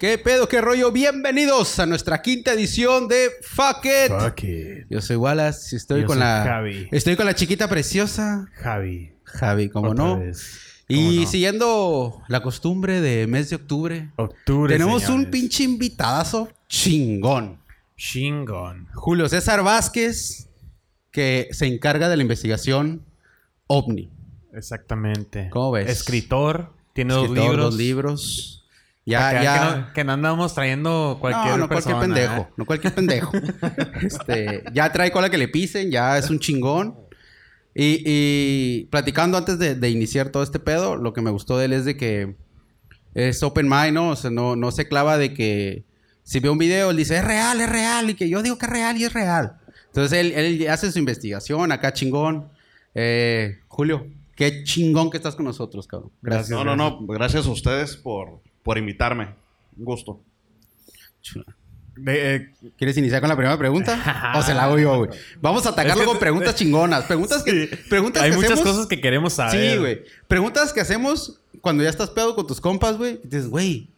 ¿Qué pedo, qué rollo? Bienvenidos a nuestra quinta edición de Fuck It. Fuck it. Yo soy Wallace y estoy Yo con soy la. Javi. Estoy con la chiquita preciosa, Javi. Javi, como Otra no. vez. Y ¿Cómo no? siguiendo la costumbre de mes de octubre, Octubre. tenemos un pinche invitadazo chingón. Chingón. Julio César Vázquez, que se encarga de la investigación OVNI. Exactamente. ¿Cómo ves? Escritor, tiene dos libros. dos libros. Ya, que, ya. que no, que no andamos trayendo cualquier no, no cualquier pendejo. ¿eh? No cualquier pendejo. este, ya trae cola que le pisen, ya es un chingón. Y, y platicando antes de, de iniciar todo este pedo, lo que me gustó de él es de que es open mind, ¿no? O sea, no, no se clava de que si ve un video, él dice, es real, es real. Y que yo digo que es real y es real. Entonces él, él hace su investigación acá chingón. Eh, Julio, qué chingón que estás con nosotros, cabrón. Gracias. No, no, no. Gracias a ustedes por, por invitarme. Un gusto. De- eh, ¿Quieres iniciar con la primera pregunta? ¿O se la hago yo, güey? Vamos a atacarlo Es que- con preguntas chingonas. Preguntas que, preguntas hay que muchas hacemos- cosas que queremos saber. Sí, güey. Preguntas que hacemos cuando ya estás pedo con tus compas, güey. Y dices, güey,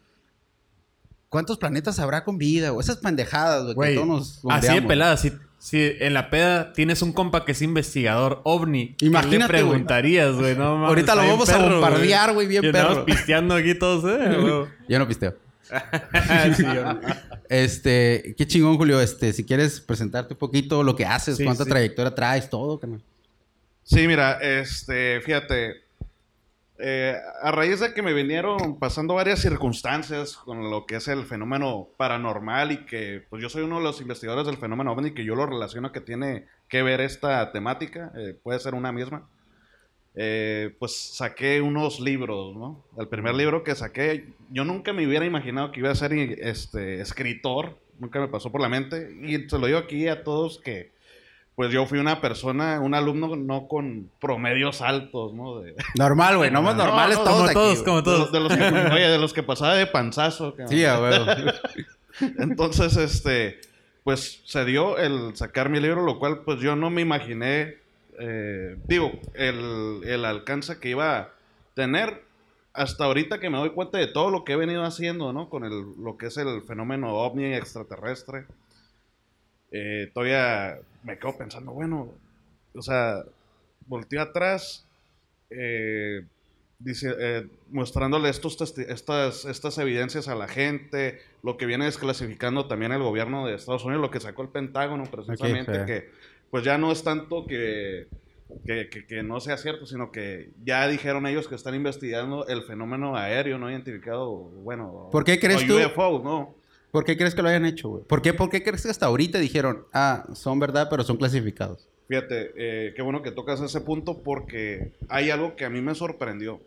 ¿cuántos planetas habrá con vida? O esas pendejadas, güey, que Güey, todos nos así de bombeamos. pelada. Si, si en la peda tienes un compa que es investigador ovni, ¿qué Imagínate, le preguntarías, güey? No, mames, Ahorita lo vamos a bombardear, güey, bien perro. pisteando aquí todos, ¿eh? güey. Yo no pisteo. Sí, yo- Este, qué chingón, Julio. Este, si quieres presentarte un poquito lo que haces, Sí, cuánta sí. trayectoria traes, todo, carnal. Sí, mira, este, fíjate. Eh, a raíz de que me vinieron pasando varias circunstancias con lo que es el fenómeno paranormal y que pues yo soy uno de los investigadores del fenómeno ovni que yo lo relaciono que tiene que ver esta temática, eh, puede ser una misma. eh, pues saqué unos libros, ¿no? El primer libro que saqué, yo nunca me hubiera imaginado que iba a ser este, escritor, nunca me pasó por la mente, y se lo digo aquí a todos que, pues yo fui una persona, un alumno no con promedios altos, ¿no? De, Normal, güey. No, normales no, todos como aquí, todos, güey. como de, todos. los, de los que, oye, de los que pasaba de panzazo. cabrón. Sí, a huevo. Entonces, este, pues se dio el sacar mi libro, lo cual pues yo no me imaginé, eh, digo, el, el alcance que iba a tener hasta ahorita que me doy cuenta de todo lo que he venido haciendo, ¿no? Con el, lo que es el fenómeno ovni extraterrestre. Eh, todavía me quedo pensando, bueno, o sea, volteé atrás, eh, dice, eh, mostrándole estos estas, estas evidencias a la gente, lo que viene desclasificando también el gobierno de Estados Unidos, lo que sacó el Pentágono precisamente, que pues ya no es tanto que, que, que- que no sea cierto, sino que ya dijeron ellos que están investigando el fenómeno aéreo no identificado, bueno, ¿Por qué crees o tú? UFO, ¿no? ¿Por qué crees que lo hayan hecho, güey? ¿Por qué, ¿Por qué crees que hasta ahorita dijeron, ah, son verdad, pero son clasificados? Fíjate, eh, qué bueno que tocas ese punto porque hay algo que a mí me sorprendió.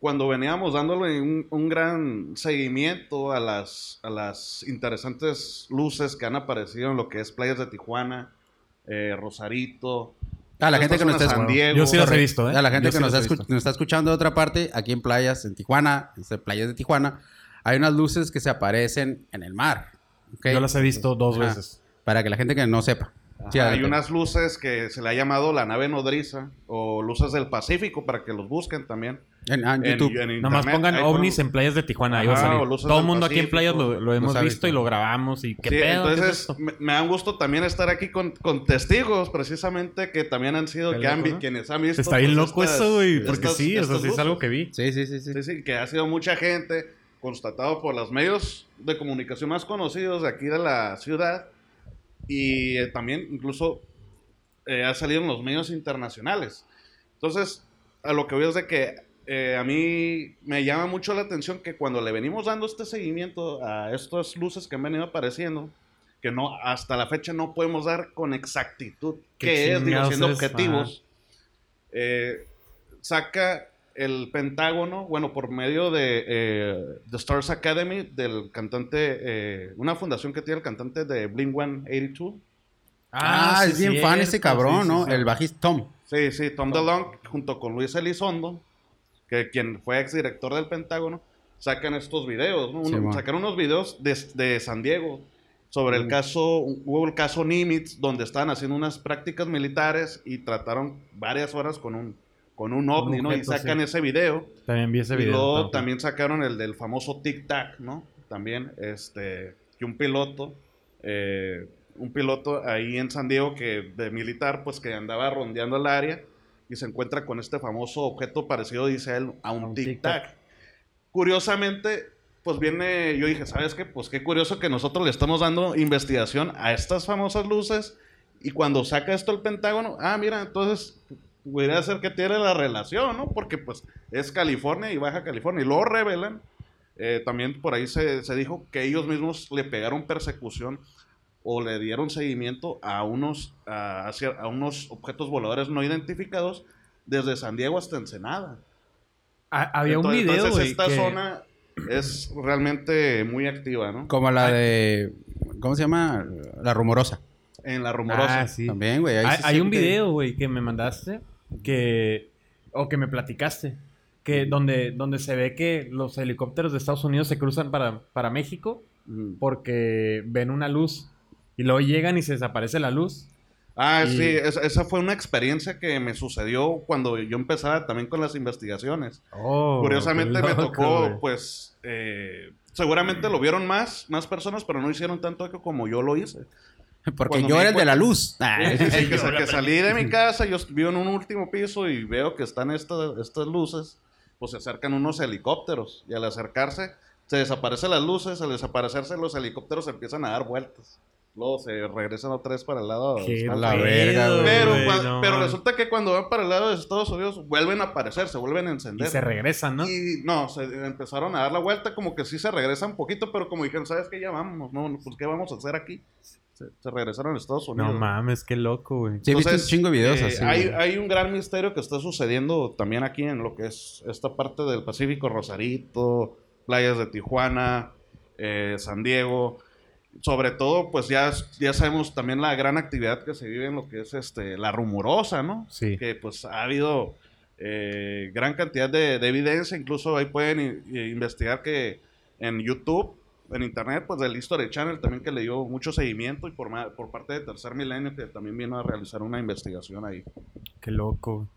Cuando veníamos dándole un, un gran seguimiento a las, a las interesantes luces que han aparecido en lo que es playas de Tijuana, eh, Rosarito. A la gente que nos está Diego. Yo sí las he visto, ¿eh? A la gente que nos, está nos escuchando de otra parte, aquí en playas, en Tijuana, en playas de Tijuana, hay unas luces que se aparecen en el mar. Yo las he visto dos Ajá. veces. Para que la gente que no sepa. Sí, Hay unas luces que se le ha llamado la nave nodriza o luces del Pacífico para que los busquen también. En, ah, en YouTube. en Nada más pongan ovnis en playas de Tijuana. Ahí va a Ajá, salir. o luces Todo el mundo aquí en playas lo, lo hemos visto y lo grabamos. ¿Y qué Sí, pedo? ¿Qué es entonces esto? me, me da un gusto también estar aquí con, con testigos, precisamente, que también han sido, quienes han visto. Está bien loco estas- eso, güey. Porque estas- sí, o sea, estas sí es algo que vi. Sí, sí, sí, sí. Sí, sí, que ha sido mucha gente, constatado por los medios de comunicación más conocidos de aquí de la ciudad, y eh, también incluso eh, ha salido en los medios internacionales. Entonces, a lo que veo es de que eh, a mí me llama mucho la atención que cuando le venimos dando este seguimiento a estas luces que han venido apareciendo, que no hasta la fecha no podemos dar con exactitud ¿Qué es, digo, siendo objetivos, eh, saca el Pentágono, bueno, por medio de eh, The Stars Academy, del cantante, eh, una fundación que tiene el cantante de Blink 182. Ah, sí, es bien fan ese cabrón, sí, ¿no? sí, sí. El bajista Tom. Sí, sí, Tom DeLonge, junto con Luis Elizondo, que quien fue exdirector del Pentágono, sacan estos videos, ¿no? Uno- Sí, man. sacaron unos videos de, de San Diego sobre Mm. el caso, hubo el caso Nimitz, donde estaban haciendo unas prácticas militares y trataron varias horas con un, con un ovni, ¿no? Y sacan sí. ese video. También vi ese Y video. luego tampoco. también sacaron el del famoso Tic Tac, ¿no? También, este, que un piloto, eh, un piloto ahí en San Diego que de militar, pues que andaba rondeando el área y se encuentra con este famoso objeto parecido, dice él, a un, un Tic tic-tac. Tac. Curiosamente, pues viene, yo dije, ¿sabes qué? Pues qué curioso que nosotros le estamos dando investigación a estas famosas luces y cuando saca esto el Pentágono, ah, mira, entonces pudiera ser que tiene la relación, ¿no? Porque pues es California y Baja California. Y luego revelan, eh, también por ahí se, se dijo que ellos mismos le pegaron persecución o le dieron seguimiento a unos, a, hacia- a unos objetos voladores no identificados desde San Diego hasta Ensenada. Ah, había un video, Entonces esta que- zona es realmente muy activa, ¿no? Como la de. ¿Cómo se llama? La rumorosa. En la rumorosa. Ah, sí. También, güey. Hay, un video, güey, que me mandaste que o que me platicaste que donde donde se ve que los helicópteros de Estados Unidos se cruzan para, para México Mm. porque ven una luz y luego llegan y se desaparece la luz. Ah, Y- sí, esa, esa fue una experiencia que me sucedió cuando yo empezaba también con las investigaciones. Oh, Curiosamente me tocó, pues, eh, seguramente lo vieron más, más personas, pero no hicieron tanto eco como yo lo hice. Porque cuando yo era el de la luz. Ah, Sí, sí, que, que salí de mi casa, yo vivo en un último piso y veo que están estas, estas luces, pues se acercan unos helicópteros y al acercarse se desaparecen las luces, al desaparecerse los helicópteros empiezan a dar vueltas. Luego se regresan otra vez para el lado de la verga, güey. pero, güey, cua- no pero mames. resulta que cuando van para el lado de Estados Unidos vuelven a aparecer, se vuelven a y encender. se regresan, ¿no? Y no, se empezaron a dar la vuelta, como que sí se regresan un poquito, pero como dijeron, ¿sabes qué? Ya vamos, no, pues ¿qué vamos a hacer aquí? Se, se regresaron a Estados Unidos. No mames, qué loco, güey. Sí, he visto un chingo de videos eh, así. hay, hay un gran misterio que está sucediendo también aquí en lo que es esta parte del Pacífico, Rosarito, playas de Tijuana, eh, San Diego. Sobre todo, pues ya, ya sabemos también la gran actividad que se vive en lo que es este la rumorosa, ¿no? Sí. Que pues ha habido eh, gran cantidad de, de evidencia, incluso ahí pueden i- investigar que en YouTube, en Internet, pues del History Channel también que le dio mucho seguimiento y por, por parte de Tercer Milenio que también vino a realizar una investigación ahí. Qué loco.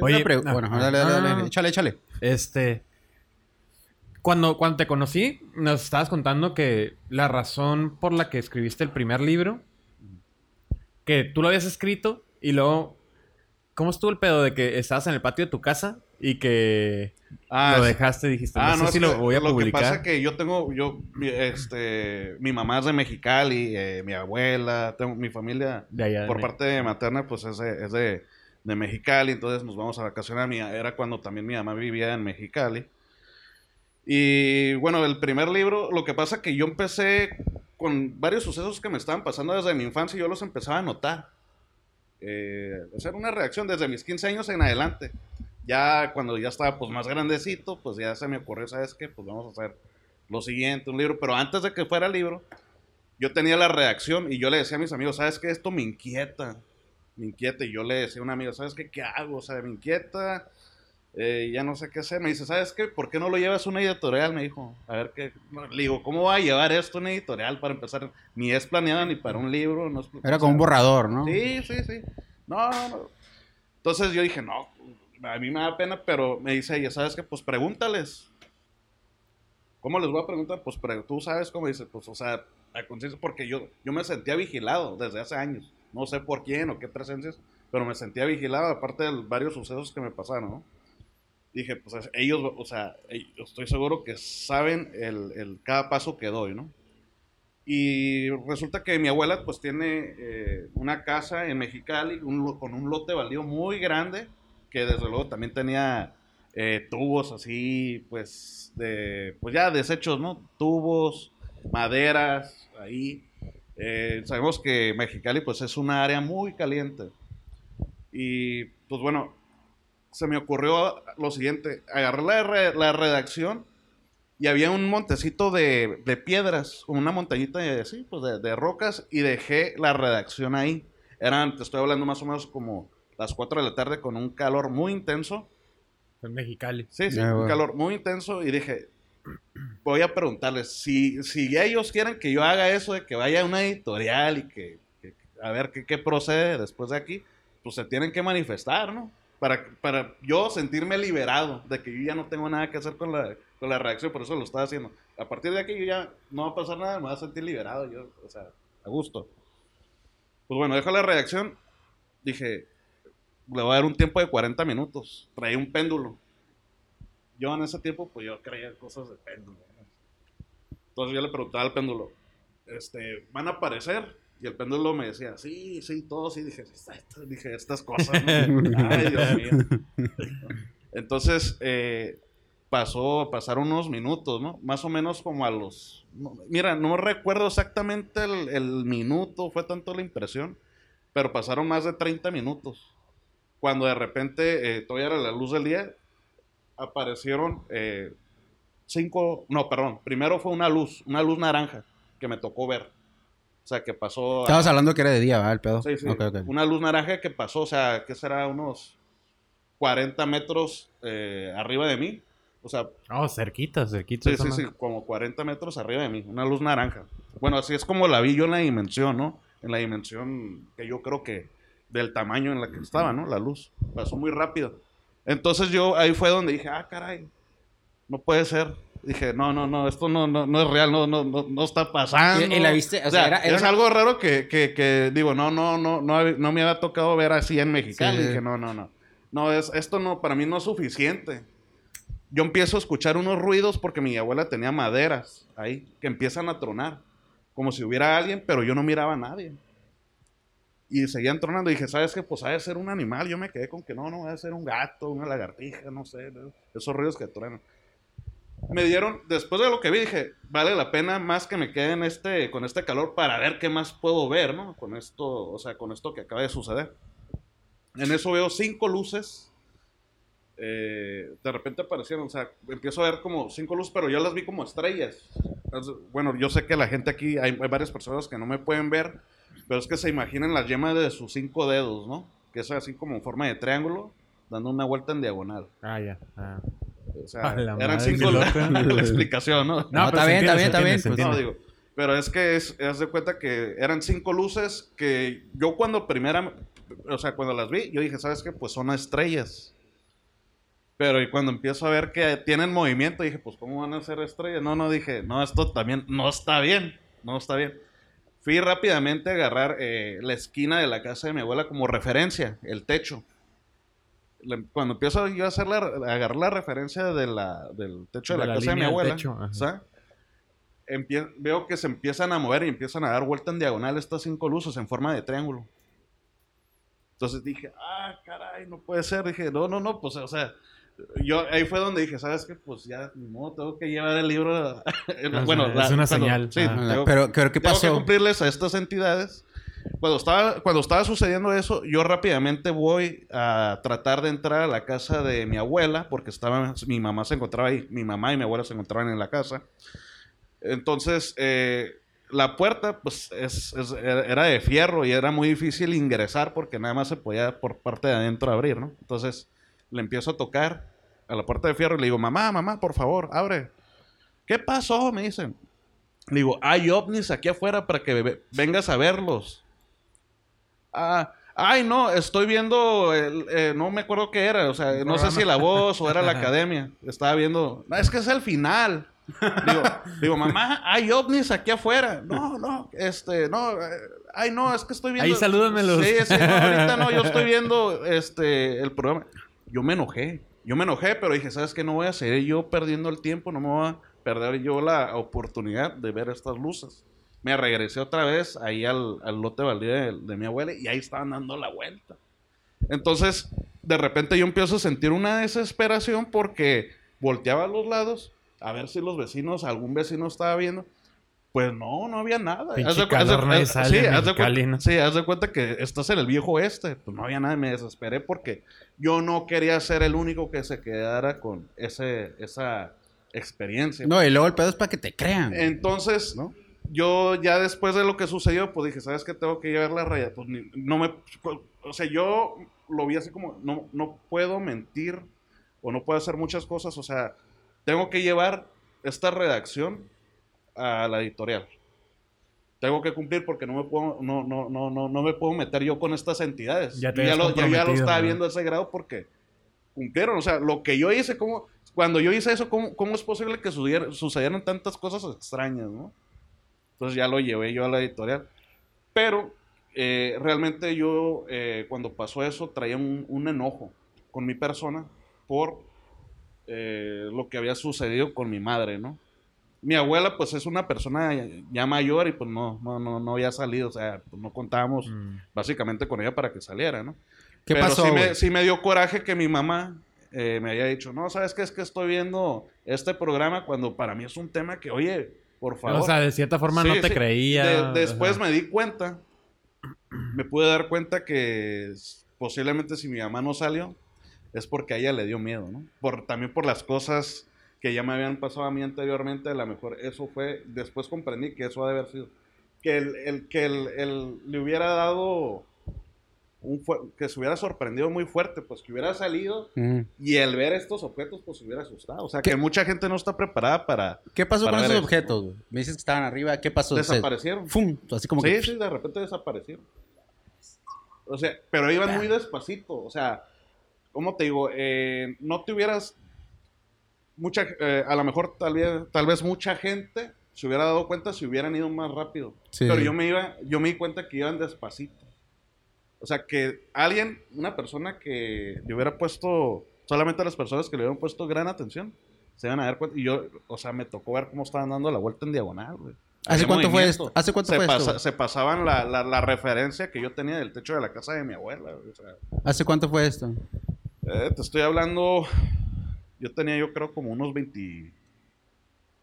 Oye, ah, bueno, ah, dale, dale, ah. dale. Échale, échale. Este. Cuando, cuando te conocí, nos estabas contando que la razón por la que escribiste el primer libro, que tú lo habías escrito y luego. ¿Cómo estuvo el pedo de que estabas en el patio de tu casa y que Ah, lo dejaste dijiste, Ah, no, sé no, si es lo voy a lo publicar? que pasa es que yo tengo, yo, mi- este, mi mamá es de Mexicali, eh, mi abuela, tengo, mi familia De allá de por parte materna, pues es de, es de, de Mexicali, entonces nos vamos a vacacionar. Mi, era cuando también mi mamá vivía en Mexicali. Y bueno, el primer libro, lo que pasa que yo empecé con varios sucesos que me estaban pasando desde mi infancia y yo los empezaba a notar. Eh, hacer una reacción desde mis 15 años en adelante. Ya cuando ya estaba pues más grandecito, pues ya se me ocurrió, ¿sabes qué? Pues vamos a hacer lo siguiente, un libro. Pero antes de que fuera el libro, yo tenía la reacción y yo le decía a mis amigos, ¿sabes qué? Esto me inquieta. Me inquieta. Y yo le decía a un amigo, ¿sabes qué? ¿Qué hago? O sea, me inquieta. eh, ya no sé qué hacer. Me dice, ¿sabes qué? ¿Por qué no lo llevas a una editorial? Me dijo, a ver qué. Le digo, ¿cómo va a llevar esto a una editorial para empezar? Ni es planeado ni para un libro. No es- Era como un borrador, ¿no? Sí, sí, sí. No, no, no. Entonces yo dije, no, a mí me da pena, pero me dice ella, ¿sabes qué? Pues pregúntales. ¿Cómo les voy a preguntar? Pues pre- tú sabes cómo dice, pues, o sea, a conciencia, porque yo, yo me sentía vigilado desde hace años. No sé por quién o qué presencias, pero me sentía vigilado, aparte de varios sucesos que me pasaron, ¿no? Dije, pues es- ellos, o sea, estoy seguro que saben el, el cada paso que doy, ¿no? Y resulta que mi abuela pues tiene eh, una casa en Mexicali un con un lote baldío muy grande que desde luego también tenía eh, tubos así pues de pues ya desechos, ¿no? Tubos, maderas ahí. Eh, sabemos que Mexicali pues es una área muy caliente. Y pues bueno, se me ocurrió lo siguiente, agarré la, la redacción y había un montecito de, de piedras, una montañita de, sí, pues de, de rocas, y dejé la redacción ahí. Eran, te estoy hablando más o menos como las 4 de la tarde con un calor muy intenso. En Mexicali. Sí, sí, Ya, un güey. calor muy intenso. Y dije, voy a preguntarles, si, si ellos quieren que yo haga eso, de que vaya a una editorial y que, que- a ver qué, qué procede después de aquí, pues se tienen que manifestar, ¿no? Para, para yo sentirme liberado de que yo ya no tengo nada que hacer con la, con la reacción, por eso lo estaba haciendo. A partir de aquí yo ya no va a pasar nada, me voy a sentir liberado, yo, o sea, a gusto. Pues bueno, dejo la reacción, dije, le voy a dar un tiempo de 40 minutos, traía un péndulo. Yo en ese tiempo, pues yo creía cosas de péndulo. Entonces yo le preguntaba al péndulo, este, ¿van a aparecer? Y el péndulo me decía, sí, sí, todo, sí. Dije, "Esta- esta- dije estas cosas. ¿no? Ay, Dios mío. Entonces, eh, pasó, pasaron unos minutos, ¿no? Más o menos como a los... no, mira, no recuerdo exactamente el, el minuto, fue tanto la impresión, pero pasaron más de 30 minutos. Cuando de repente, eh, todavía era la luz del día, aparecieron eh, cinco, no, perdón, primero fue una luz, una luz naranja que me tocó ver. O sea, que pasó... a- Estabas hablando que era de día, ¿verdad? El pedo. Sí, sí. Una luz naranja que pasó, o sea, que será unos 40 metros eh, arriba de mí. O sea, Oh, cerquita, cerquita. sí, sí, sí, como 40 metros arriba de mí. Una luz naranja. Bueno, así es como la vi yo en la dimensión, ¿no? En la dimensión que yo creo que del tamaño en la que estaba, ¿no? La luz. Pasó muy rápido. Entonces yo ahí fue donde dije, ah, caray, no puede ser. Dije, no, no, no, esto no, no, no es real, no, no, no, no está pasando. ¿Y- la viste? O O sea, era- era es una- algo raro que, que, que, digo, no, no, no, no, no me había tocado ver así en Mexicali. Sí. Dije, no, no, no. No, es, esto no, para mí no es suficiente. Yo empiezo a escuchar unos ruidos porque mi abuela tenía maderas ahí que empiezan a tronar. Como si hubiera alguien, pero yo no miraba a nadie. Y seguían tronando. Y dije, ¿sabes qué? Pues ha de ser un animal. Yo me quedé con que no, no, ha de ser un gato, una lagartija, no sé. Esos ruidos que truenan. Me dieron, después de lo que vi, dije, vale la pena más que me quede en este, con este calor para ver qué más puedo ver, ¿no? Con esto, o sea, con esto que acaba de suceder. En eso veo cinco luces. eh, de repente aparecieron, o sea, empiezo a ver como cinco luces, pero yo las vi como estrellas. Bueno, yo sé que la gente aquí, hay, hay varias personas que no me pueden ver, pero es que se imaginan las yemas de sus cinco dedos, ¿no? Que es así como en forma de triángulo, dando una vuelta en diagonal. Ah, ya. ah. O sea, la eran madre, cinco loco. la explicación, ¿no? No, está bien, está bien, está bien. Pues, No, digo. Pero es que es, haz de cuenta que eran cinco luces que yo cuando primera, o sea, cuando las vi, yo dije, ¿sabes qué? Pues son estrellas. Pero y cuando empiezo a ver que tienen movimiento, dije, pues ¿cómo van a ser estrellas? No, no, dije, no, esto también no está bien, no está bien. Fui rápidamente a agarrar eh, la esquina de la casa de mi abuela como referencia, el techo. Le- Cuando empiezo yo a, hacer la, a agarrar la referencia de la, del techo de, De la, la casa de mi abuela, techo, veo que se empiezan a mover y empiezan a dar vuelta en diagonal estas cinco luces en forma de triángulo. Entonces dije, ah, caray, no puede ser. Dije, no, no, no, pues, o sea, yo ahí fue donde dije, ¿sabes qué? Pues ya, ni modo, tengo que llevar el libro. a- sea, bueno, es una señal. Sí, Ah. tengo- Pero, pero ¿qué tengo que pasó? cumplirles a estas entidades. Cuando estaba, cuando estaba sucediendo eso, yo rápidamente voy a tratar de entrar a la casa de mi abuela, porque estaba, mi mamá se encontraba ahí, mi mamá y mi abuela se encontraban en la casa. Entonces, eh, la puerta, pues, es- es- era de fierro y era muy difícil ingresar porque nada más se podía por parte de adentro abrir, ¿no? Entonces, le empiezo a tocar a la puerta de fierro y le digo, mamá, mamá, por favor, abre. ¿Qué pasó? Me dicen. Le digo, hay ovnis aquí afuera para que ve- vengas a verlos. Ah, ay, no, estoy viendo, el- eh, no me acuerdo qué era, o sea, no sé si la voz o era la academia. Estaba viendo, no, es que es el final. Digo, digo, mamá, hay ovnis aquí afuera. No, no, este, no, ay, no, es que estoy viendo. Ahí salúdamelos. Sí, sí, no, ahorita no, yo estoy viendo este, el programa. Yo me enojé, yo me enojé, pero dije, ¿sabes qué? No voy a seguir yo perdiendo el tiempo, no me voy a perder yo la oportunidad de ver estas luces. Me regresé otra vez ahí al, lote baldío de, de mi abuela y ahí estaban dando la vuelta. Entonces, de repente yo empiezo a sentir una desesperación porque volteaba a los lados a ver si los vecinos, algún vecino estaba viendo. Pues no, no había nada. Haz de cu- calor, haz de- nadie haz- sale sí, haz de cuenta- ¿no? sí, haz de cuenta que estás en el viejo oeste. Pues no había nada, me desesperé porque yo no quería ser el único que se quedara con ese, esa experiencia. No, y luego el pedo es para que te crean. Entonces, ¿no? yo ya después de lo que sucedió, pues dije, ¿sabes qué? Tengo que llevar la raya. Pues ni- no me... O sea, yo lo vi así como, no, no puedo mentir o no puedo hacer muchas cosas. O sea, tengo que llevar esta redacción a la editorial. Tengo que cumplir porque no me puedo, no, no, no, no, no me puedo meter yo con estas entidades. Ya te ya, lo, ya, ya lo estaba ¿no? viendo a ese grado porque cumplieron. O sea, lo que yo hice, ¿cómo, cuando yo hice eso, ¿cómo, cómo es posible que sucedieran, sucedieran tantas cosas extrañas, no? Entonces ya lo llevé yo a la editorial. Pero eh, realmente yo, eh, cuando pasó eso, traía un, un enojo con mi persona por eh, lo que había sucedido con mi madre, ¿no? Mi abuela, pues, es una persona ya mayor y, pues, no, no, no, no había salido. O sea, pues, no contábamos Mm. básicamente con ella para que saliera, ¿no? ¿Qué Pero pasó, sí me, sí me dio coraje que mi mamá eh, me haya dicho, no, ¿sabes qué? Es que estoy viendo este programa cuando para mí es un tema que, oye, por favor. O sea, de cierta forma Sí, no te sí. creía. De- después me di cuenta, me pude dar cuenta que posiblemente si mi mamá no salió, es porque a ella le dio miedo, ¿no? Por, también por las cosas que ya me habían pasado a mí anteriormente, a lo mejor eso fue, después comprendí que eso ha de haber sido, que el, el- que el, el- le hubiera dado, un que se hubiera sorprendido muy fuerte, pues que hubiera salido Mm. y el ver estos objetos, pues se hubiera asustado. O sea, ¿Qué? que mucha gente no está preparada para... ¿Qué pasó Para con esos eso. objetos? Me dices que estaban arriba. ¿Qué pasó? Desaparecieron. ¡Fum! Así como sí, que... sí, de repente desaparecieron. O sea, pero iban muy despacito. O sea, ¿cómo te digo? Eh, no te hubieras. Mucha, eh, a lo mejor tal vez, tal vez mucha gente se hubiera dado cuenta si hubieran ido más rápido. Sí. Pero yo me iba, yo me di cuenta que iban despacito. O sea, que alguien, una persona que le hubiera puesto, solamente a las personas que le hubieran puesto gran atención, se iban a dar cuenta. Y yo, o sea, me tocó ver cómo estaban dando la vuelta en diagonal, güey. ¿Hace cuánto fue esto? ¿Hace cuánto se, fue esto, pasa- se pasaban la, la- la referencia que yo tenía del techo de la casa de mi abuela. güey, o sea, ¿Hace cuánto fue esto? eh, te estoy hablando, yo tenía yo creo como unos 20,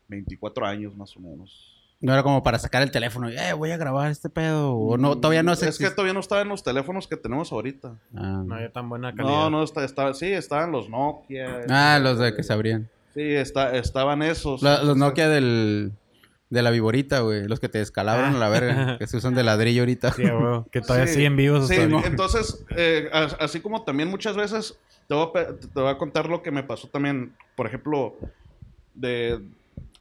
24 años más o menos. No era como para sacar el teléfono y, eh, voy a grabar este pedo. O no, todavía no se Es que todavía no estaban los teléfonos que tenemos ahorita. Ah, No había tan buena calidad. No, no, está, está- sí, estaban los Nokia. Ah, este, los de que se abrían. Sí, está, estaban esos. La- los Nokia del... De la viborita, güey. Los que te descalabran a la verga. Que se usan de ladrillo ahorita. Sí, güey, que todavía Sí, siguen vivos. Sí, entonces, eh, as- así como también muchas veces te voy, a, pe- te voy a contar lo que me pasó también, por ejemplo, de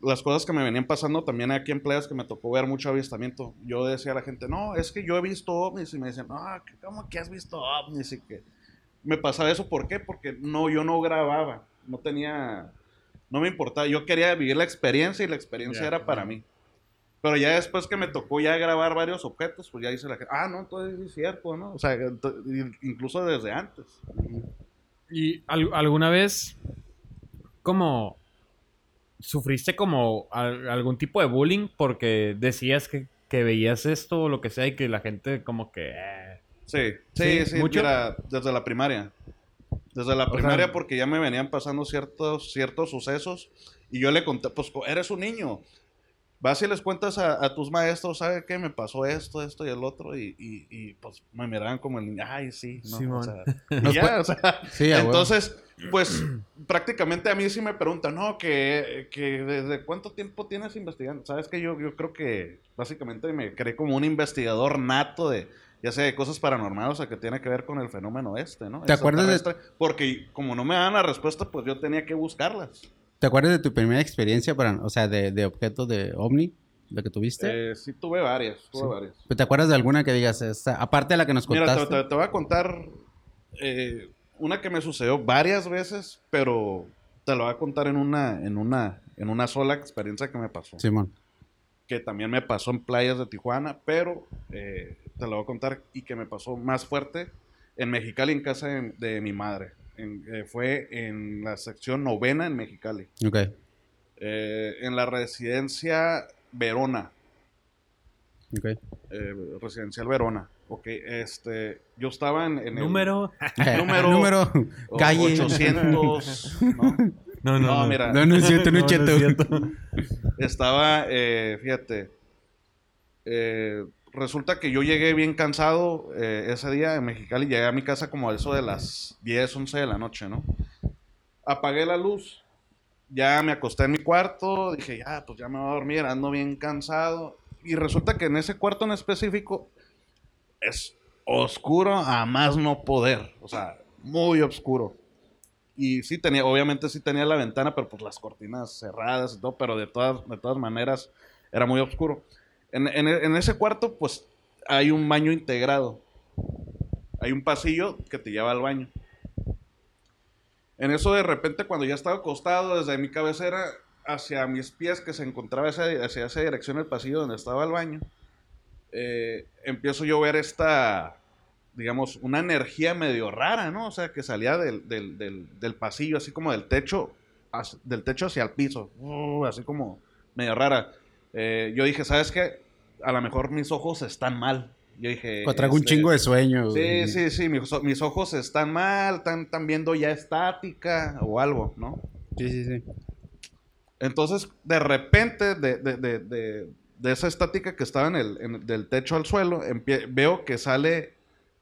las cosas que me venían pasando también aquí en playas que me tocó ver mucho avistamiento. Yo decía a la gente, no, es que yo he visto ovnis y me decían, no, ¿qué- ¿cómo que has visto ovnis? Y que me pasaba eso, ¿por qué? Porque no, yo no grababa, no tenía, no me importaba, yo quería vivir la experiencia y la experiencia era para mí. Pero ya después que me tocó ya grabar varios objetos, pues ya dice la gente, ah, no, entonces es cierto, ¿no? O sea, incluso desde antes. ¿Y al- alguna vez, como, sufriste como al- algún tipo de bullying porque decías que, que veías esto o lo que sea y que la gente como que... eh, Sí, Sí, sí, sí, ¿mucho? mira, desde la primaria. Desde la sea- primaria porque ya me venían pasando ciertos, ciertos sucesos y yo le conté, pues eres un niño. Vas y les cuentas a, a tus maestros, ¿sabe qué? Me pasó esto, esto y el otro y, y- y, pues me miraban como el niño, ay, sí, ¿no? O sea, ya, o sea, Sí, a huevo. entonces, pues prácticamente a mí sí me preguntan, no, que, que desde cuánto tiempo tienes investigando. Sabes que yo, yo creo que básicamente me creé como un investigador nato de, ya sea de cosas paranormales o que tiene que ver con el fenómeno este, ¿no? ¿Te acuerdas de- Porque como no me dan la respuesta, pues yo tenía que buscarlas. ¿Te acuerdas de tu primera experiencia para, o sea, de, de objetos de ovni? ¿La que tuviste? Eh, sí, tuve varias, tuve Sí. varias. ¿Te acuerdas de alguna que digas, esta- aparte de la que nos Mira, te, contaste? te- te voy a contar eh, una que me sucedió varias veces, pero te lo voy a contar en una, en una, en una sola experiencia que me pasó. Simón. Que también me pasó en playas de Tijuana, pero eh, te lo voy a contar y que me pasó más fuerte en Mexicali, en casa de, de mi madre. En- eh, fue en la sección novena en Mexicali. Ok. Eh, en la residencia Verona. Ok. eh, residencial Verona. Ok, este, yo estaba en, en el- Número... Número- Número. Calle. 800, ¿no? No, No, mira. No, no es cierto, no es No, no cierto. es cierto. Estaba, eh, fíjate, eh, resulta que yo llegué bien cansado eh, ese día en Mexicali, llegué a mi casa como a eso de las 10, 11 de la noche, ¿no? Apagué la luz, ya me acosté en mi cuarto, dije, ya, pues ya me voy a dormir, ando bien cansado. Y resulta que en ese cuarto en específico es oscuro a más no poder, o sea, muy oscuro. y sí tenía, obviamente sí tenía la ventana, pero pues las cortinas cerradas y todo, pero de todas, de todas maneras era muy oscuro. En, ese cuarto, pues hay un baño integrado. Hay un pasillo que te lleva al baño. En eso de repente cuando ya estaba acostado desde mi cabecera hacia mis pies que se encontraba esa- hacia esa dirección el pasillo donde estaba el baño, eh, empiezo yo a ver esta, digamos, una energía medio rara, ¿no? O sea, que salía del, del- del- del pasillo, así como del techo, hacia- del techo hacia el piso, uh, así como medio rara. Eh, yo dije, ¿sabes qué? A lo mejor mis ojos están mal. Yo dije... O traigo un este, chingo de sueño. Sí, güey. sí, sí, mis, mis ojos están mal, están, están viendo ya estática o algo, ¿no? Sí, sí, sí. Entonces, de repente, de, de- de- de- de esa estática que estaba en el, en- del techo al suelo, veo que sale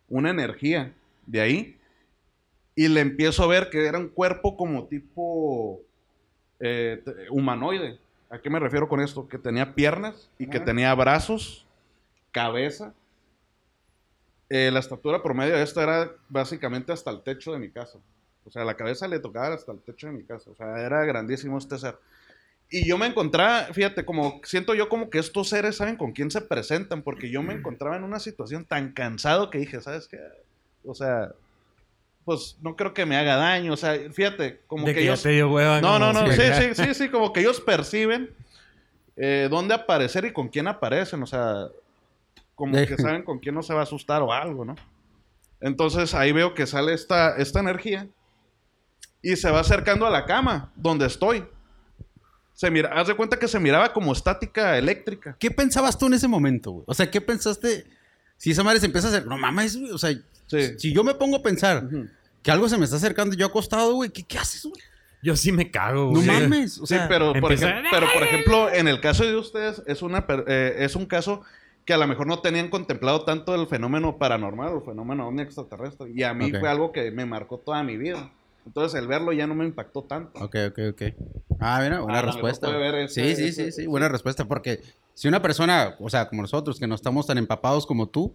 una energía de ahí y le empiezo a ver que era un cuerpo como tipo eh, humanoide. ¿A qué me refiero con esto? Que tenía piernas y que tenía brazos, cabeza. Eh, la estatura promedio de esto era básicamente hasta el techo de mi casa. O sea, la cabeza le tocaba hasta el techo de mi casa. O sea, era grandísimo este ser. Y yo me encontraba, fíjate, como siento yo como que estos seres saben con quién se presentan, porque yo me encontraba en una situación tan cansado que dije, ¿sabes qué? O sea, pues no creo que me haga daño. O sea, fíjate, como De que que ellos. te. No, no, no, sí, sí, sí, sí, como que ellos perciben eh, dónde aparecer y con quién aparecen, o sea, como que saben con quién no se va a asustar o algo, ¿no? Entonces ahí veo que sale esta, esta energía y se va acercando a la cama donde estoy. Se mira, haz de cuenta que se miraba como estática eléctrica. ¿Qué pensabas tú en ese momento, güey? O sea, ¿qué pensaste? Si esa madre se empieza a hacer, no mames, güey. O sea, Sí. si yo me pongo a pensar que algo se me está acercando y yo acostado, güey, ¿qué, qué haces, güey? Yo sí me cago, No güey. mames. O Sí, sea, pero por, empieza- ejem- pero por ejemplo, en el caso de ustedes, es, una, eh, es un caso que a lo mejor no tenían contemplado tanto el fenómeno paranormal o el fenómeno ovni extraterrestre. Y a mí fue algo que me marcó toda mi vida. Entonces, el verlo ya no me impactó tanto. Ok, ok, ok. Ah, mira, buena A lo mejor respuesta. puede güey. ver ese- sí, sí, sí, sí, buena respuesta. Porque si una persona, o sea, como nosotros, que no estamos tan empapados como tú,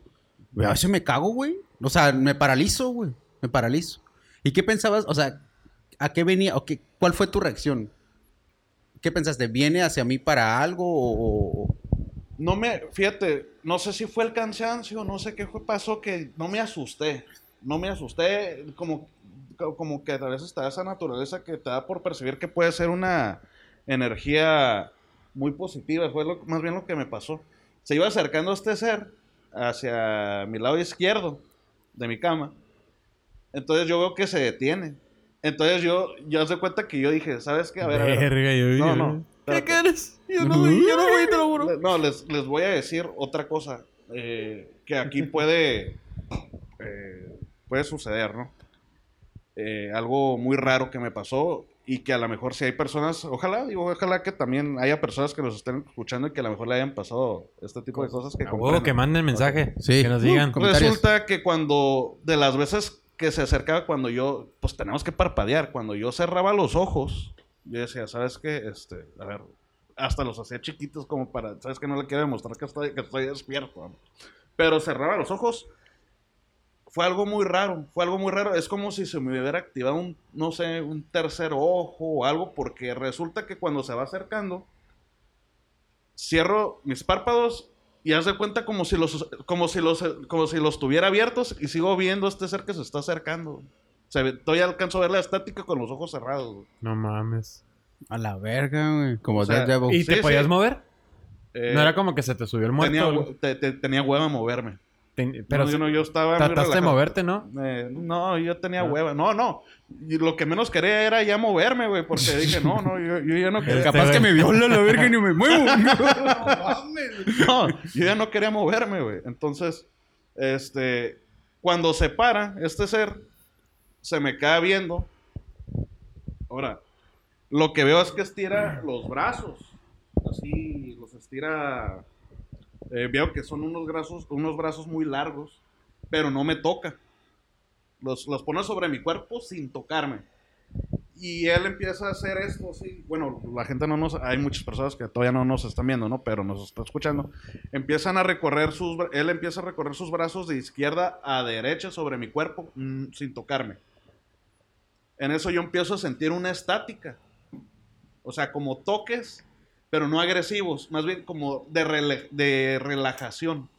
a veces me cago, güey. O sea, me paralizo, güey. Me paralizo. ¿Y qué pensabas? O sea, ¿a qué venía? O qué, ¿Cuál fue tu reacción? ¿Qué pensaste? ¿Viene hacia mí para algo o...? No me, fíjate, no sé si fue el cansancio, no sé qué fue, pasó, que no me asusté. No me asusté, como, como que a veces está esa naturaleza que te da por percibir que puede ser una energía muy positiva. Fue lo- más bien lo que me pasó. Se iba acercando este ser hacia mi lado izquierdo de mi cama. Entonces yo veo que se detiene. Entonces yo, yo de cuenta que yo dije, ¿sabes qué? A ver, a ver. Verga, yo- No, no. ¿Qué quieres? Yo no voy, yo no voy, te lo juro. Le- No, les, les voy a decir otra cosa eh, que aquí puede, eh, puede suceder, ¿no? Eh, algo muy raro que me pasó y que a lo mejor si hay personas, ojalá, digo, ojalá que también haya personas que nos estén escuchando y que a lo mejor le hayan pasado este tipo de cosas que comprenden. que manden mensaje. Sí. Que nos digan. Uh. Resulta que cuando, de las veces que se acercaba cuando yo, pues tenemos que parpadear, cuando yo cerraba los ojos, yo decía, ¿sabes qué? Este, a ver, hasta los hacía chiquitos como para, ¿sabes que No le quiero demostrar que estoy, que estoy despierto. Pero cerraba los ojos, fue algo muy raro, fue algo muy raro, es como si se me hubiera activado un, no sé, un tercer ojo o algo, porque resulta que cuando se va acercando, cierro mis párpados y haz de cuenta como si los como si los como si los tuviera abiertos y sigo viendo a este ser que se está acercando. Se ve, todavía alcanzo a ver la estática con los ojos cerrados. güey. No mames. A la verga, güey. Como O sea. ¿Y te podías sí. mover? Eh, no era como que se te subió el muerto. tenía, te- tenía hueva a moverme. Ten- pero No, yo, no, yo estaba trataste de moverte, ¿no? Eh, no, yo tenía Ah. hueva. No, no. Y lo que menos quería era ya moverme, güey, porque dije, no, no, yo, yo ya no quería. Este Capaz que me viola la verga y ni me muevo. No, yo ya no quería moverme, güey. Entonces, este, cuando se para este ser, se me queda viendo. Ahora, lo que veo es que estira los brazos. Así, los estira. Eh, veo que son unos brazos, unos brazos muy largos, pero no me toca. Los, los pone sobre mi cuerpo sin tocarme. Y él empieza a hacer esto, sí. Bueno, la gente no nos. Hay muchas personas que todavía no nos están viendo, ¿no? Pero nos está escuchando. Empiezan a recorrer sus. Él empieza a recorrer sus brazos de izquierda a derecha sobre mi cuerpo mm, sin tocarme. En eso yo empiezo a sentir una estática. O sea, como toques, pero no agresivos, más bien como de, relajación.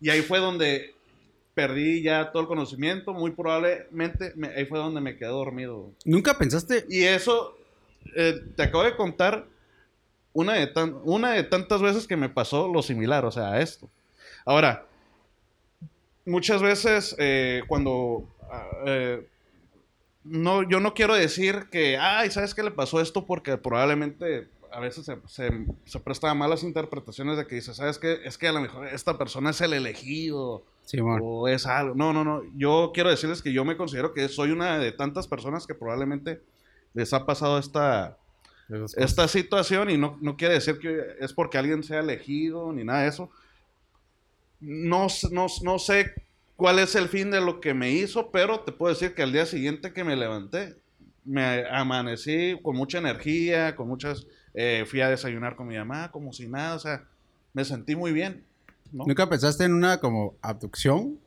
Y ahí fue donde perdí ya todo el conocimiento, muy probablemente me- ahí fue donde me quedé dormido. ¿Nunca pensaste? Y eso, eh, te acabo de contar una de, tan- una de tantas veces que me pasó lo similar, o sea, a esto. Ahora, muchas veces eh, cuando... ah, eh, no, yo no quiero decir que, ay, ¿sabes qué le pasó esto? Porque probablemente a veces se, se, se presta a malas interpretaciones de que dices, ¿sabes qué? Es que a lo mejor esta persona es el elegido Simón. o es algo. No, no, no. Yo quiero decirles que yo me considero que soy una de tantas personas que probablemente les ha pasado esta, esta situación y no, no quiere decir que es porque alguien sea elegido ni nada de eso. No sé cuál es el fin de lo que me hizo, pero te puedo decir que al día siguiente que me levanté, me amanecí con mucha energía, con muchas... eh, fui a desayunar con mi mamá, como si nada, o sea, me sentí muy bien. ¿no? ¿Nunca pensaste en una como abducción?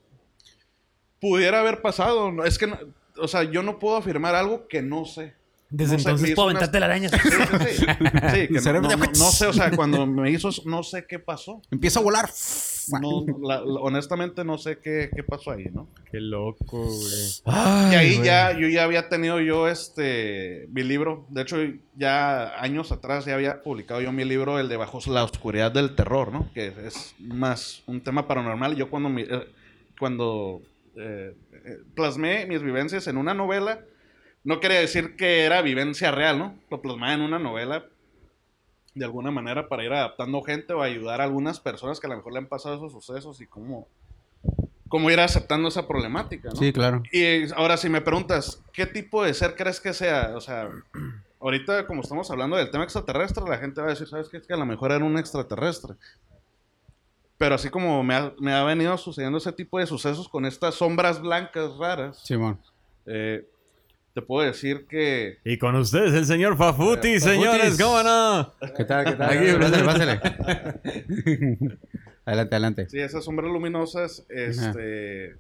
pudiera haber pasado. Es que, no- o sea, yo no puedo afirmar algo que no sé. Desde No entonces puedo aventarte la araña. Sí, sí, sí. Sí, que no, no- no- no sé, o sea, cuando me hizo, eso, no sé qué pasó. Empieza a volar. No, la- la- honestamente no sé qué, qué pasó ahí, ¿no? Qué loco, güey. Ay, Y ahí güey. ya, yo ya había tenido yo este, mi libro. De hecho, ya años atrás ya había publicado yo mi libro, el de Bajo la Oscuridad del Terror, ¿no? Que es más un tema paranormal. Yo cuando, mi- eh, cuando eh, eh, plasmé mis vivencias en una novela, no quería decir que era vivencia real, ¿no? Lo plasmaba en una novela de alguna manera para ir adaptando gente o ayudar a algunas personas que a lo mejor le han pasado esos sucesos y cómo, cómo ir aceptando esa problemática, ¿no? Sí, claro. Y ahora, si me preguntas, ¿qué tipo de ser crees que sea? O sea, ahorita como estamos hablando del tema extraterrestre, la gente va a decir, ¿sabes qué? Es que a lo mejor era un extraterrestre. Pero así como me ha, me ha venido sucediendo ese tipo de sucesos con estas sombras blancas raras, Simón. eh, te puedo decir que... Y con ustedes el señor Fafuti, Eh, señores, Fafutis. ¿cómo no? ¿Qué tal? ¿Qué tal? Aquí, pásale, pásale. adelante, adelante. Sí, esas sombras luminosas, este...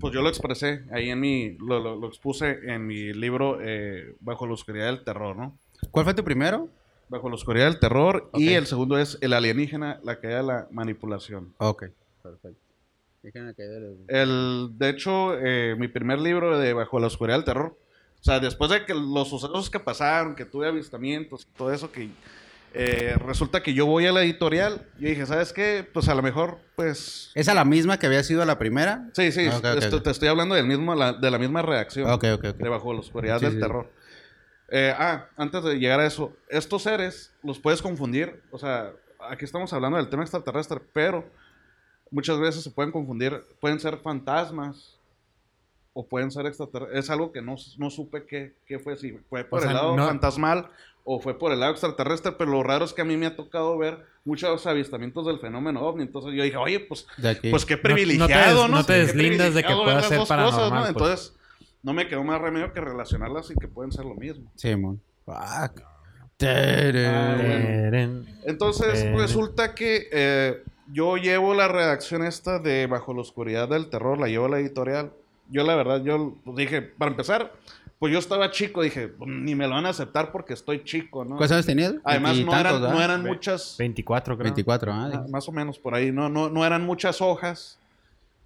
Pues yo lo expresé ahí en mi... Lo, lo- lo expuse en mi libro eh, Bajo la Oscuridad del Terror, ¿no? ¿Cuál fue tu primero? Bajo la oscuridad del terror. Y el segundo es el alienígena, la caída de la manipulación. Ok, perfecto. El, de hecho, eh, mi primer libro de Bajo la oscuridad del terror. O sea, después de que los sucesos que pasaron, que tuve avistamientos, todo eso, que eh, resulta que yo voy a la editorial. Y dije, ¿sabes qué? Pues a lo mejor, pues. ¿Esa la misma que había sido la primera? Sí, sí, Ah, ok. te estoy hablando del mismo, la- de la misma reacción. Ok, ok, ok. de Bajo la oscuridad Sí, del sí. terror. Eh, ah, antes de llegar a eso, estos seres los puedes confundir, o sea, aquí estamos hablando del tema extraterrestre, pero muchas veces se pueden confundir, pueden ser fantasmas o pueden ser extraterrestres. Es algo que no, no supe qué, qué fue, si fue por O el sea, lado no- fantasmal o fue por el lado extraterrestre, pero lo raro es que a mí me ha tocado ver muchos avistamientos del fenómeno ovni, entonces yo dije, oye, pues pues qué No- no te privilegiado, des- ¿no? no te deslindas de que pueda ser paranormal, pues. Entonces, no me quedó más remedio que relacionarlas y que pueden ser lo mismo. Simón. Fuck. Ah, bueno. Teren. Entonces, resulta que eh, yo llevo la redacción esta de Bajo la Oscuridad del Terror, la llevo a la editorial. Yo, la verdad, yo dije, para empezar, pues yo estaba chico, dije, "Pues, ni me lo van a aceptar porque estoy chico, ¿no? ¿Cuántos años tenías? Además, no eran, no eran Ve- muchas, 24, creo. 24, ah. Ah, más o menos por ahí. No, no, no eran muchas hojas.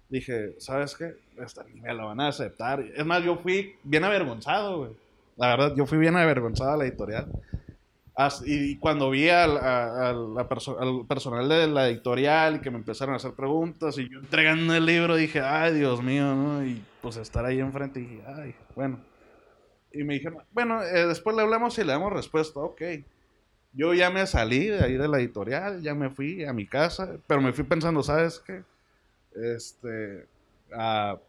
Dije, ¿sabes qué? Esta ni me la van a aceptar. Es más, yo fui bien avergonzado, güey. La verdad, yo fui bien avergonzado a la editorial. Y cuando vi al, al personal de la editorial y que me empezaron a hacer preguntas y yo entregando el libro, dije, ay, Dios mío, ¿no? Y pues estar ahí enfrente dije, ay, bueno. Y me dijeron, bueno, eh, después le hablamos y le damos respuesta, ok. Yo ya me salí de ahí de la editorial, ya me fui a mi casa, pero me fui pensando, ¿sabes qué? Este, ah,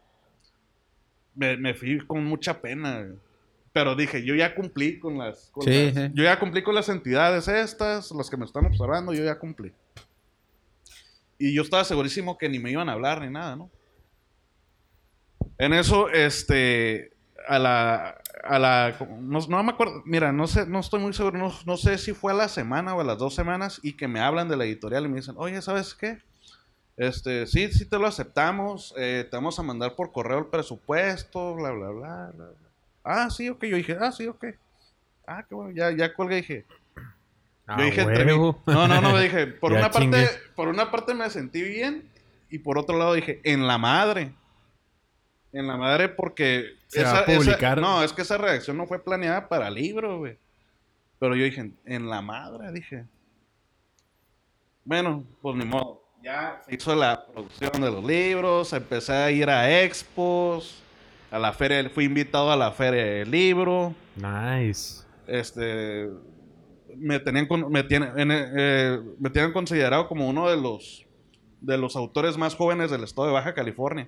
me, me fui con mucha pena. Pero dije, yo ya cumplí con las, con Sí, las- sí. yo ya cumplí con las entidades estas, las que me están observando, yo ya cumplí. Y yo estaba segurísimo que ni me iban a hablar ni nada, ¿no? En eso, este, a la, a la, no, no me acuerdo, mira, no sé, no estoy muy seguro, no, no sé si fue a la semana o a las dos semanas y que me hablan de la editorial y me dicen, oye, ¿sabes qué? Este, sí, sí te lo aceptamos. eh, te vamos a mandar por correo el presupuesto, bla, bla, bla, bla. Ah, sí, ok. Yo dije, ah, sí, ok. Ah, qué bueno. Ya, ya colgué y dije. Ah, Yo dije entre mí- huevo. No, no, no, me dije, por una parte, por una parte me sentí bien y por otro lado dije, en la madre. En la madre porque Se va a publicar. no, es que esa reacción no fue planeada para libro, güey. Pero yo dije, en la madre, dije. Bueno, pues ni modo. Ya se hizo la producción de los libros, empecé a ir a expos, a la feria, fui invitado a la feria del libro. Nice. este me tenían con- me tienen en, eh, me tienen considerado como uno de los de los autores más jóvenes del estado de Baja California.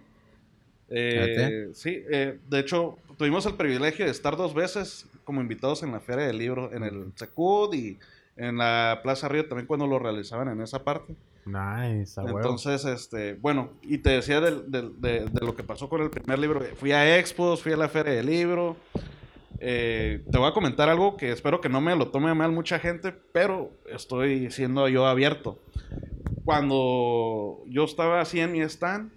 Eh, sí eh, de hecho tuvimos el privilegio de estar dos veces como invitados en la feria del libro en el Secud y en la Plaza Río también cuando lo realizaban en esa parte Nice, a huevo. entonces, este, bueno, y te decía del- del- de, de lo que pasó con el primer libro. Fui a expos, fui a la feria del libro. Eh, te voy a comentar algo que espero que no me lo tome mal mucha gente, pero estoy siendo yo abierto. Cuando yo estaba así en mi stand,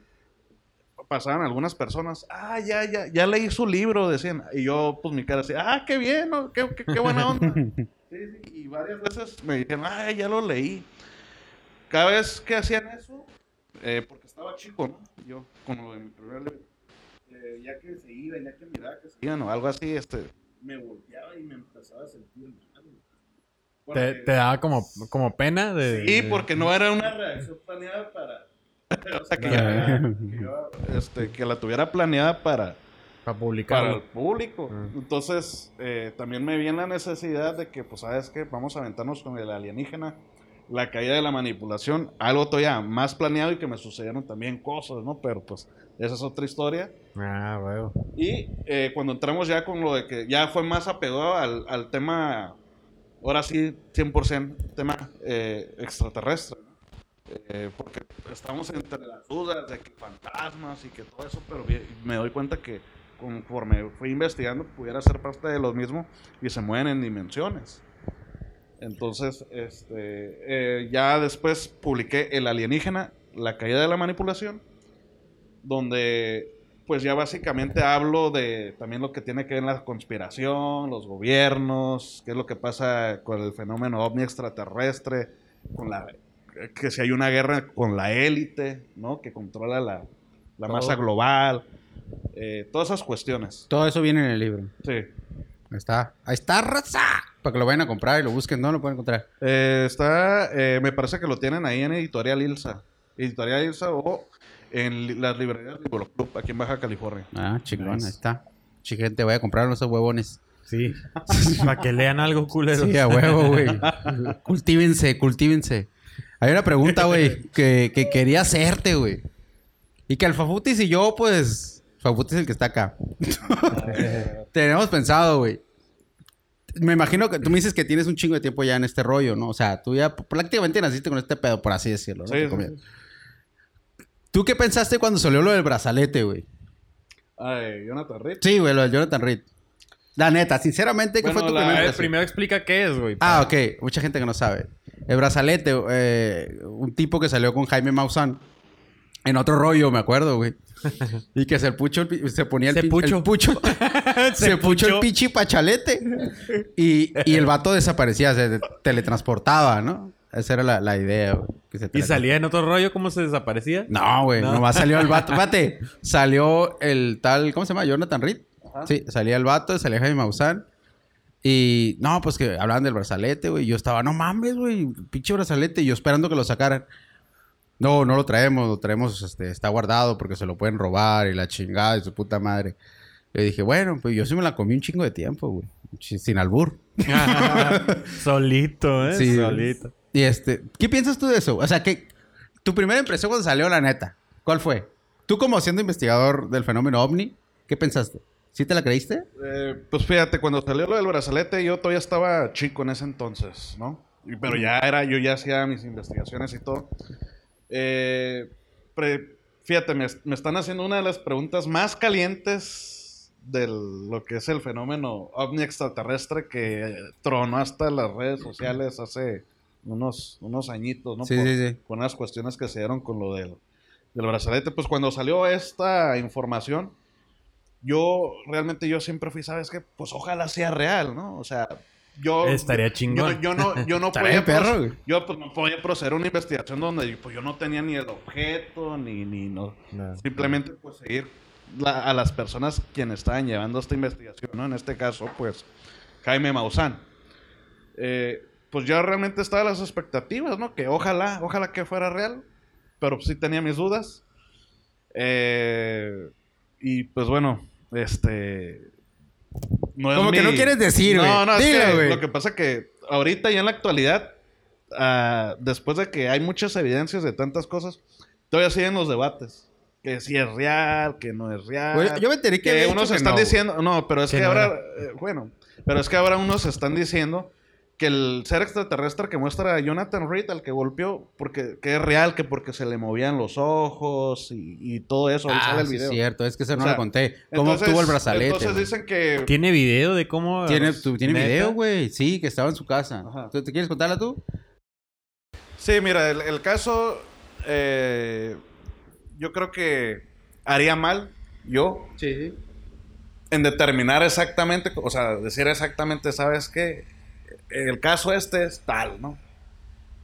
pasaban algunas personas, ah, ya, ya, ya leí su libro, decían. Y yo, pues mi cara así, ah, qué bien, ¿no? qué, qué, qué buena onda. Sí, sí, y varias veces me dijeron, ah, ya lo leí. Cada vez que hacían eso, eh, porque estaba chico, ¿no? Yo, con lo de mi primer eh, ya que se iba, ya que miraba que se iban o algo así, este, me volteaba y me empezaba a sentir mal. Porque- ¿Te, te daba como, como pena de... Sí, porque no era una reacción planeada para... o sea, que, ya- que yo, este, que la tuviera planeada para, Para para el público. Ah. Entonces, eh, también me viene la necesidad de que, pues, ¿sabes qué? Vamos a aventarnos con el alienígena, la caída de la manipulación, algo todavía más planeado y que me sucedieron también cosas, ¿no? Pero, pues, esa es otra historia. Ah. Y eh, cuando entramos ya con lo de que ya fue más apegado al, al tema, ahora sí, 100% tema eh, extraterrestre. ¿no? Eh, porque estamos entre las dudas de que fantasmas y que todo eso, pero me doy cuenta que conforme fui investigando pudiera ser parte de lo mismo y se mueven en dimensiones. Entonces, este, eh, ya después publiqué El alienígena, la caída de la manipulación, donde pues ya básicamente hablo de también lo que tiene que ver la conspiración, los gobiernos, qué es lo que pasa con el fenómeno ovni extraterrestre, con la que si hay una guerra con la élite, ¿no? Que controla la, la masa global, eh, todas esas cuestiones. Todo eso viene en el libro. Sí. Ahí está. Ahí está, raza. Para que lo vayan a comprar y lo busquen. No lo pueden encontrar. Eh, está, eh, me parece que lo tienen ahí en Editorial Ilsa. Editorial Ilsa o en li- las librerías Libro Club aquí en Baja California. Ah, chingón. Nice. Ahí está. Chigente, voy a comprar esos huevones. Sí. Para que lean algo culero. Sí, a huevo, güey. cultívense, cultívense. Hay una pregunta, güey, que, que quería hacerte, güey. Y que el Fafutis y yo, pues... Fafutis es el que está acá. Tenemos pensado, güey. Me imagino que tú me dices que tienes un chingo de tiempo ya en este rollo, ¿no? O sea, tú ya prácticamente naciste con este pedo, por así decirlo, ¿no? Sí, sí. ¿Tú qué pensaste cuando salió lo del brazalete, güey? Ay, Jonathan Reed. Sí, güey, lo del Jonathan Reed. La neta, sinceramente, ¿qué Bueno, fue tu la- primera impresión? primero explica qué es, güey. Ah, ok. Mucha gente que no sabe. El brazalete, eh, un tipo que salió con Jaime Maussan. En otro rollo, me acuerdo, güey. Y que se, pucho el se ponía el, Se pucho. el pucho. se, pucho el pichi pachalete. Y, y el vato desaparecía, se teletransportaba, ¿no? Esa era la, la idea, güey. que se ¿Y salía en otro rollo? ¿Cómo se desaparecía? No, güey. No. Nomás salió el vato. Fíjate, salió el tal... ¿Cómo se llama? Jonathan Reed. Sí, salía el vato, salía Jaime Maussan. Y no, pues que hablaban del brazalete, güey. y Yo estaba, no mames, güey, pinche brazalete. Y yo esperando que lo sacaran. No, no lo traemos, lo traemos, este, está guardado porque se lo pueden robar y la chingada y su puta madre. Le dije, bueno, pues yo sí me la comí un chingo de tiempo, güey. Sin albur. Solito, ¿eh? Sí. Solito. Y este, ¿qué piensas tú de eso? O sea, que tu primera impresión cuando salió la neta, ¿cuál fue? Tú como siendo investigador del fenómeno ovni, ¿qué pensaste? ¿Sí te la creíste? Eh, pues fíjate, cuando salió lo del brazalete, yo todavía estaba chico en ese entonces, ¿no? Pero ya era, yo ya hacía mis investigaciones y todo. Eh, pre- fíjate, me, me están haciendo una de las preguntas más calientes de lo que es el fenómeno ovni extraterrestre que tronó hasta las redes sociales hace unos, unos añitos, ¿no? Sí, por, sí, sí. por unas cuestiones que se dieron con lo del, del brazalete. Pues cuando salió esta información, yo realmente yo siempre fui, ¿sabes qué? Pues ojalá sea real, ¿no? O sea, yo... Estaría Yo, chingón. yo no, yo no podía, perro, yo pues, no podía proceder a una investigación donde pues, yo no tenía ni el objeto, ni, ni no, No. simplemente pues seguir la- a las personas quienes estaban llevando esta investigación, ¿no? En este caso, pues, Jaime Maussan. Eh, pues yo realmente estaba a las expectativas, ¿no? Que ojalá, ojalá que fuera real, pero sí tenía mis dudas. Eh, y pues bueno, este... no es Como que no quieres decir, güey. No, no, es que güey. lo que pasa que ahorita y en la actualidad, ah, después de que hay muchas evidencias de tantas cosas, todavía siguen los debates. Que si es real, que no es real. Yo me enteré que que unos que están no, diciendo, no, pero es Que que no ahora, eh, bueno, pero es que ahora unos están diciendo que el ser extraterrestre que muestra a Jonathan Reed, al que golpeó, porque que es real, que porque se le movían los ojos y, y todo eso, ahí Ah, sale el video. es cierto. Es que eso O no sea, lo conté. ¿Cómo Entonces- obtuvo el brazalete? Entonces dicen que ¿Tiene video de cómo... Tiene, tu- tiene video, güey. Sí, que estaba en su casa. Ajá. ¿Tú- ¿Te quieres contarla tú? Sí, mira, el, el caso, eh, yo creo que haría mal yo Sí, sí. en determinar exactamente, o sea, decir exactamente, ¿sabes qué? El caso este es tal, ¿no?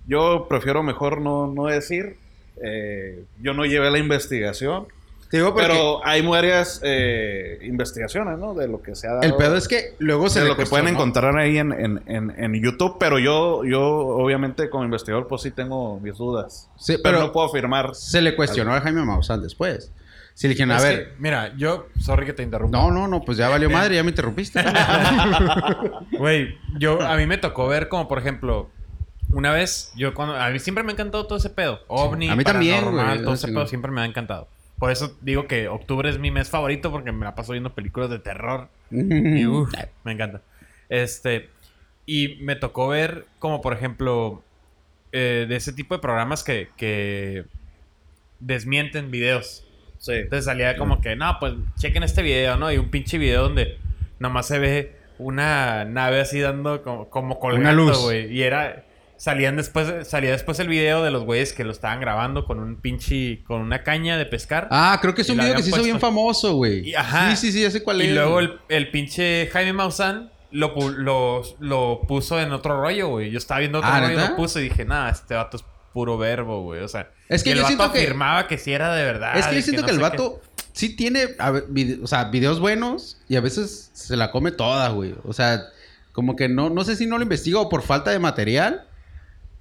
Yo prefiero mejor no, no decir, eh, yo no llevé la investigación, digo porque pero hay varias eh, investigaciones, ¿no? De lo que se ha dado. el pedo es que luego se de le lo que pueden encontrar ahí en, en, en, en YouTube, pero yo, yo obviamente como investigador pues sí tengo mis dudas. Sí, pero, pero no puedo afirmar. se le cuestionó a Jaime Maussan después. Si le dijeron, a Es ver, que, mira, yo... Sorry que te interrumpa. no, no, no, pues ya valió madre, ya me interrumpiste. Güey, yo... A mí me tocó ver como, por ejemplo... Una vez, yo cuando... A mí siempre me ha encantado todo ese pedo. OVNI, A mí también, Todo es ese pedo siempre me ha encantado. Por eso digo que octubre es mi mes favorito porque me la paso viendo películas de terror. Y uf, me encanta. Este. Y me tocó ver, como por ejemplo, eh, de ese tipo de programas que, que desmienten videos. Sí. Entonces salía como que, no, pues chequen este video, ¿no? Y un pinche video donde nomás se ve una nave así dando como, como colgando, luz. güey. Y era. Salían después, salía después el video de los güeyes que lo estaban grabando con un pinche, con una caña de pescar. Ah, creo que es Y un video que se hizo bien famoso, güey. Y- ajá. Sí, sí, sí, ya sé cuál Y es. luego güey. el, el pinche Jaime Maussan lo, lo, lo puso en otro rollo, güey. Yo estaba viendo otro Ah, rollo y lo puso y dije, nada, este vato es puro verbo, güey. O sea, Es que el yo vato siento que- afirmaba que sí era de verdad. Es que yo siento no que el vato sí tiene, a o sea, videos buenos y a veces se la come toda, güey. O sea, como que no, no sé si no lo investiga o por falta de material.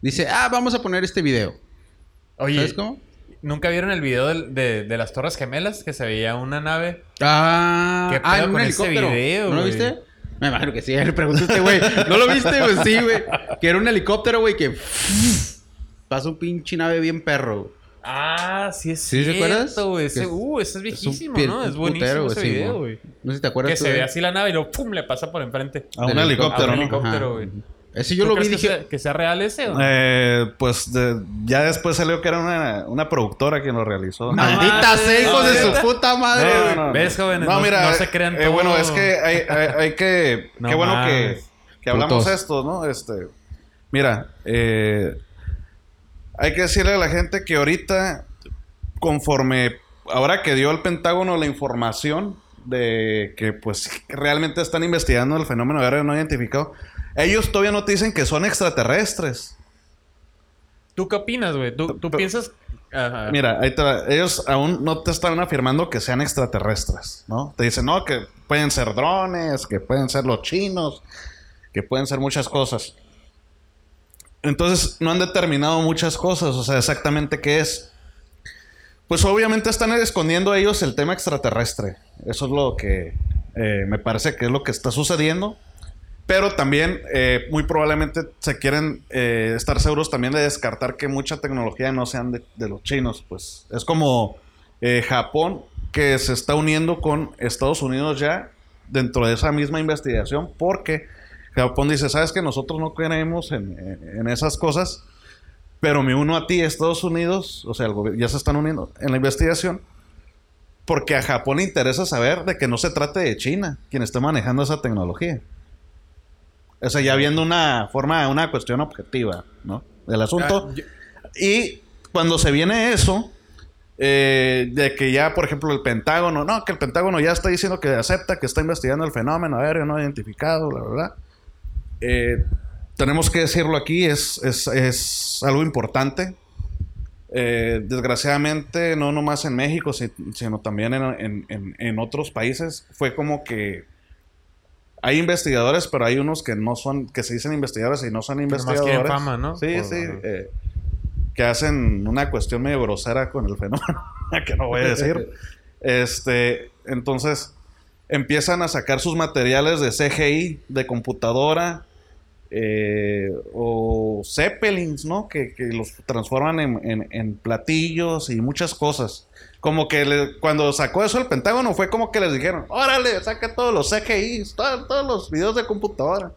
Dice, ah, vamos a poner este video. Oye, ¿Sabes cómo? ¿nunca vieron el video de, de las Torres Gemelas? Que se veía una nave. Ah, ¿Qué ah, pedo en un con ese video, ¿No lo güey? viste? Me imagino que sí, le preguntaste, güey. ¿No lo viste, güey? Sí, güey. Que era un helicóptero, güey, que pasa un pinche nave bien perro. Ah, sí es ¿Sí te cierto, acuerdas? güey. Que Ese, es- uh, ese es viejísimo, ¿no? Es buenísimo putero, ese sí, video, güey. No sé si te acuerdas Que tú se ve así la nave y luego ¡pum! le pasa por enfrente. A un helicóptero, A un helicóptero, güey. Ese yo ¿Tú lo vi crees que dije... sea- que sea real ese o no? Eh, pues de- ya después salió que era una, una productora quien lo realizó. Maldita sea, hijos de su puta madre, No, güey. no. ¿Ves, jóvenes? No, mira, no se crean eh, bueno, es que hay, hay- hay que... No qué bueno que, que hablamos Putos. esto, ¿no? Este, mira, eh, hay que decirle a la gente que ahorita, conforme... Ahora que dio el Pentágono la información de que pues realmente están investigando el fenómeno aéreo no identificado, ellos todavía no te dicen que son extraterrestres. ¿Tú qué opinas, güey? ¿Tú, piensas...? Ajá. Mira, ahí te va. ellos aún no te están afirmando que sean extraterrestres, ¿no? Te dicen, no, que pueden ser drones, que pueden ser los chinos, que pueden ser muchas cosas. Entonces, no han determinado muchas cosas, o sea, exactamente qué es. Pues obviamente están escondiendo ellos el tema extraterrestre. Eso es lo que eh, me parece que es lo que está sucediendo. Pero también, eh, muy probablemente se quieren eh, estar seguros también de descartar que mucha tecnología no sean de, de los chinos. Pues es como eh, Japón que se está uniendo con Estados Unidos ya dentro de esa misma investigación porque Japón dice, sabes que nosotros no creemos en, en- esas cosas, pero me uno a ti, Estados Unidos, o sea, el ya se están uniendo en la investigación porque a Japón le interesa saber de que no se trate de China quien esté manejando esa tecnología. O sea, ya viendo una forma, una cuestión objetiva, ¿no? el asunto. Ah, yo- Y cuando se viene eso, eh, de que ya, por ejemplo, el Pentágono, no, que el Pentágono ya está diciendo que acepta que está investigando el fenómeno aéreo no identificado, la verdad. Eh, tenemos que decirlo aquí, es, es, es algo importante. Eh, desgraciadamente, no nomás en México, si- sino también en, en- en- otros países, fue como que hay investigadores, pero hay unos que no son, que se dicen investigadores y no son investigadores. fama, ¿no? Sí, Por- sí. eh, que hacen una cuestión medio grosera con el fenómeno, que no voy a decir. Este, entonces empiezan a sacar sus materiales de CGI, de computadora, eh, o Zeppelins, ¿no? Que, los transforman en, platillos y muchas cosas. Como que cuando sacó eso el Pentágono fue como que les dijeron, órale, saca todos los CGIs, to- todos los videos de computadora.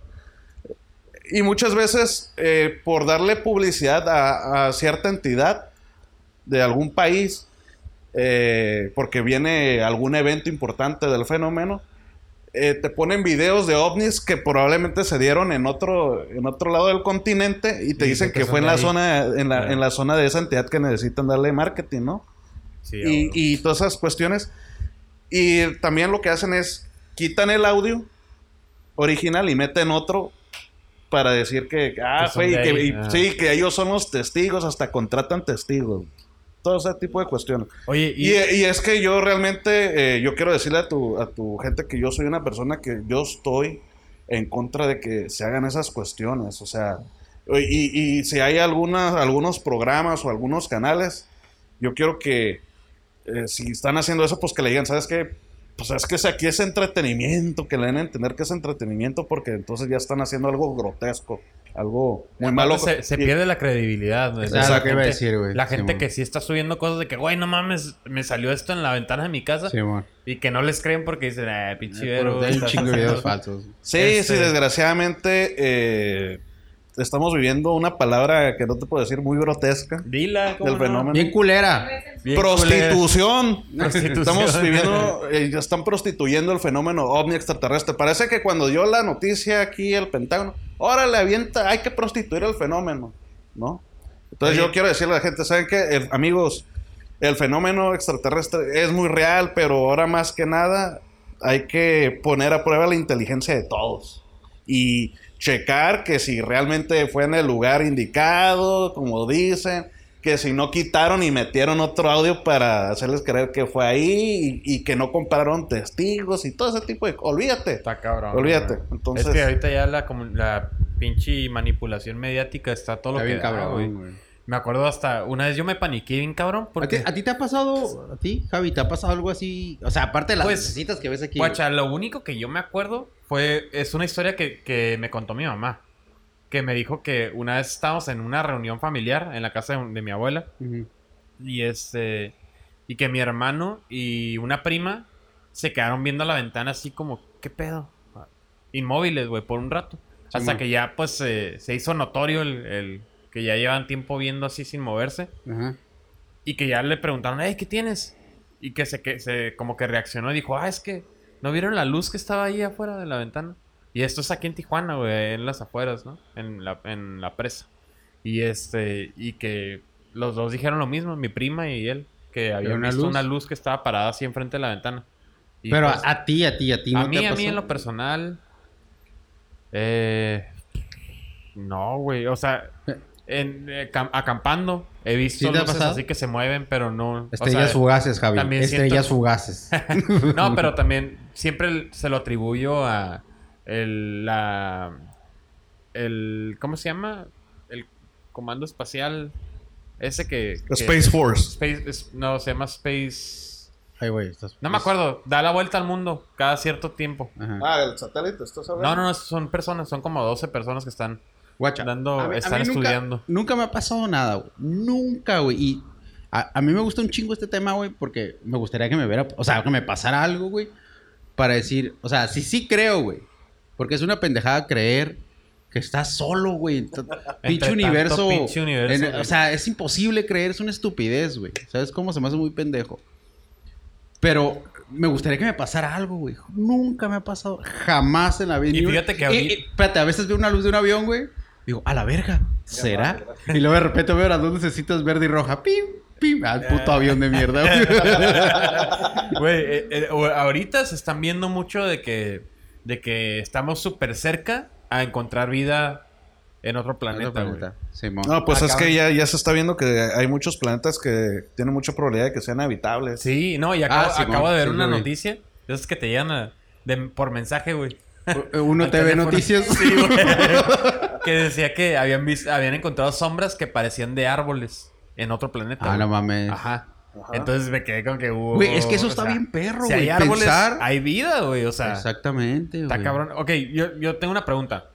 Y muchas veces, eh, por darle publicidad a, a cierta entidad de algún país, eh, porque viene algún evento importante del fenómeno, eh, te ponen videos de ovnis que probablemente se dieron en otro, en otro lado del continente y te Y dicen que fue en la ahí. zona, en la, Claro. en la zona de esa entidad que necesitan darle marketing, ¿no? Sí, y, y todas esas cuestiones. Y también lo que hacen es quitan el audio original y meten otro para decir que, ah, que, y- Ah. sí, que ellos son los testigos, hasta contratan testigos. Todo ese tipo de cuestiones. Oye, y, Y, y es que yo realmente, eh, yo quiero decirle a tu, a tu gente que yo soy una persona que yo estoy en contra de que se hagan esas cuestiones. O sea, y, y si hay algunas, algunos programas o algunos canales, yo quiero que eh, si están haciendo eso, pues que le digan, ¿sabes qué? Pues es que si aquí es entretenimiento, que le den a entender que es entretenimiento, porque entonces ya están haciendo algo grotesco, algo muy malo. se, se Y- pierde la credibilidad. güey. Exacto, La lo que iba a gente- decir, güey. La gente que sí está subiendo cosas de que, güey, no mames, me salió esto en la ventana de mi casa. Sí, bueno. Y que no les creen porque dicen, ah, pinche Hay Vero, un estás chingo de videos falsos. Sí, Este- sí, desgraciadamente eh, estamos viviendo una palabra que no te puedo decir muy grotesca Dila, ¿cómo del no? fenómeno. Bien culera. Bien Prostitución. Prostitución. Estamos viviendo, eh, están prostituyendo el fenómeno ovni extraterrestre. Parece que cuando dio la noticia aquí el Pentágono, órale, avienta, hay que prostituir el fenómeno, ¿no? Entonces Oye. yo quiero decirle a la gente, ¿saben qué? El- amigos, el fenómeno extraterrestre es muy real, pero ahora más que nada hay que poner a prueba la inteligencia de todos. Y checar que si realmente fue en el lugar indicado, como dicen, que si no quitaron y metieron otro audio para hacerles creer que fue ahí y, y que no compararon testigos y todo ese tipo de... Olvídate. Está cabrón. Olvídate. Entonces- Es que ahorita ya la, comu- la pinche manipulación mediática está todo lo Está que bien da, cabrón, güey. güey. Me acuerdo hasta... Una vez yo me paniqué bien cabrón ¿A ti, porque... a ti te ha pasado, a ti, Javi, te ha pasado algo así? O sea, aparte de las Pues, citas que ves aquí. Guacha, lo único que yo me acuerdo fue... Es una historia que, que me contó mi mamá. Que me dijo que una vez estábamos en una reunión familiar en la casa de, de mi abuela. Y este. Y que mi hermano y una prima se quedaron viendo la ventana así como, ¿qué pedo? Inmóviles, güey, por un rato. Hasta man. que ya, pues, eh, se hizo notorio el, el- que ya llevan tiempo viendo así sin moverse. Y que ya le preguntaron, hey, ¿qué tienes? Y que se, que se como que reaccionó y dijo, ah, es que no vieron la luz que estaba ahí afuera de la ventana. Y esto es aquí en Tijuana, güey, en las afueras, ¿no? En la, en la presa. Y este, y que los dos dijeron lo mismo, mi prima y él, que habían una visto luz? una luz que estaba parada así enfrente de la ventana. Y Pero pues, a, a ti, a ti, a ti. a ¿no mí, te a mí en lo personal. Eh, no, güey. O sea, en, eh, cam- acampando he visto ¿Sí luces así que se mueven, pero no. o Estrellas sea, fugaces, Javi. también Estrellas siento- fugaces. No, pero también siempre se lo atribuyo a el, la, el, ¿cómo se llama? El comando espacial ese que, que- Space Force. Space- es- no, se llama Space. Ay, güey. estás- No me acuerdo. Da la vuelta al mundo cada cierto tiempo. Ajá. Ah, el satélite, ¿estás hablando? No, no, no, son personas, son como 12 personas que están Guacha. dando, a mí- a están nunca- estudiando. Nunca me ha pasado nada, güey. Nunca, güey. Y a, a mí me gusta un chingo este tema, güey, porque me gustaría que me viera, o sea, que me pasara algo, güey, para decir, o sea, sí, sí creo, güey. Porque es una pendejada creer que estás solo, güey. Pinche universo. pinche universo, en- o sea, es imposible creer, es una estupidez, güey. ¿Sabes cómo se me hace muy pendejo? Pero me gustaría que me pasara algo, güey. Nunca me ha pasado. Jamás en la vida. Y fíjate que y- ahorita- y- espérate, a veces veo una luz de un avión, güey. Digo, a la verga. ¿Será? Y luego de repente veo las dos lucecitas verde y roja. ¡Pim! ¡Pim! Al puto avión de mierda, güey. Güey, eh, eh, ahorita se están viendo mucho de que, de que estamos súper cerca a encontrar vida en otro planeta, Otro güey. planeta. Simón. No, pues es Acaban- que ya, ya se está viendo que hay muchos planetas que tienen mucha probabilidad de que sean habitables. Sí, no, y acabo, Ah, Simón, acabo de ver sí, una noticia. De esas que te llegan a- de- por mensaje, güey. Uno te ve teléfono. noticias. Sí, güey. que decía que habían visto, habían encontrado sombras que parecían de árboles en otro planeta. Ah, güey. no mames. Ajá. Entonces me quedé con que hubo. Güey, es que eso está sea, bien perro, Si güey. hay árboles, Pensar- hay vida, güey. O sea, Exactamente, está güey. cabrón. Ok, yo, yo tengo una pregunta.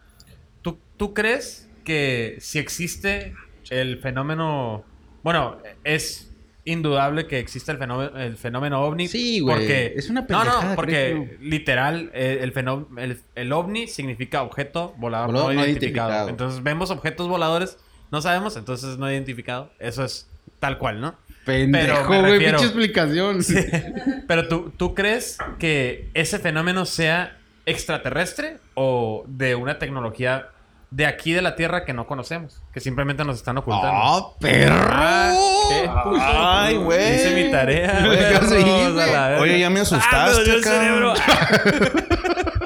¿Tú, ¿Tú crees que si existe el fenómeno. Bueno, es indudable que existe el fenómeno, el fenómeno ovni. Sí, güey. Porque, Es una No, pendejada, no, porque créetelo. literal, eh, el, fenó- el, el ovni significa objeto volador Volador no, no identificado. identificado. Entonces vemos objetos voladores, no sabemos, entonces no identificado. Eso es tal cual, ¿no? Pendejo, güey. Pinche explicación. Pero tú, ¿tú crees que ese fenómeno sea extraterrestre o de una tecnología de aquí de la Tierra que no conocemos? Que simplemente nos están ocultando. ¡Ah, perro! Ah, ¿qué? Ay, güey. Hice mi tarea. Verga. Oye, ya me Ah, asustaste, cabrón. cerebro.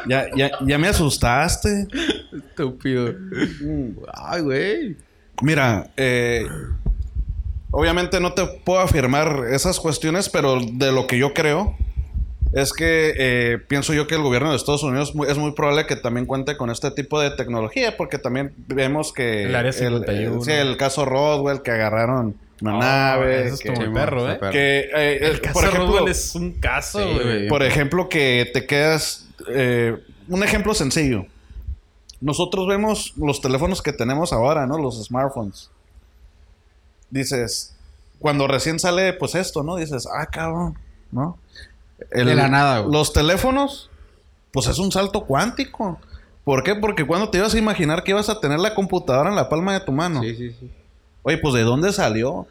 Ya, ya, ya me asustaste. Estúpido. Ay, güey. Mira, eh, obviamente no te puedo afirmar esas cuestiones, pero de lo que yo creo es que eh, pienso yo que el gobierno de Estados Unidos es muy probable que también cuente con este tipo de tecnología, porque también vemos que El Área 51. el, sí, el caso Roswell que agarraron una Oh, nave, eso que, muy perro, ¿eh? que, eh, El eh, caso por ejemplo, Roswell es un caso, Sí, güey. güey. por ejemplo, que te quedas. eh, un ejemplo sencillo. Nosotros vemos los teléfonos que tenemos ahora, ¿no? Los smartphones. Dices, cuando recién sale, pues esto, ¿no? Dices, ah, cabrón, ¿no? El- De la nada, güey. Los teléfonos, pues es un salto cuántico. ¿Por qué? Porque cuando te ibas a imaginar que ibas a tener la computadora en la palma de tu mano. Sí, sí, sí. Oye, pues ¿de dónde salió?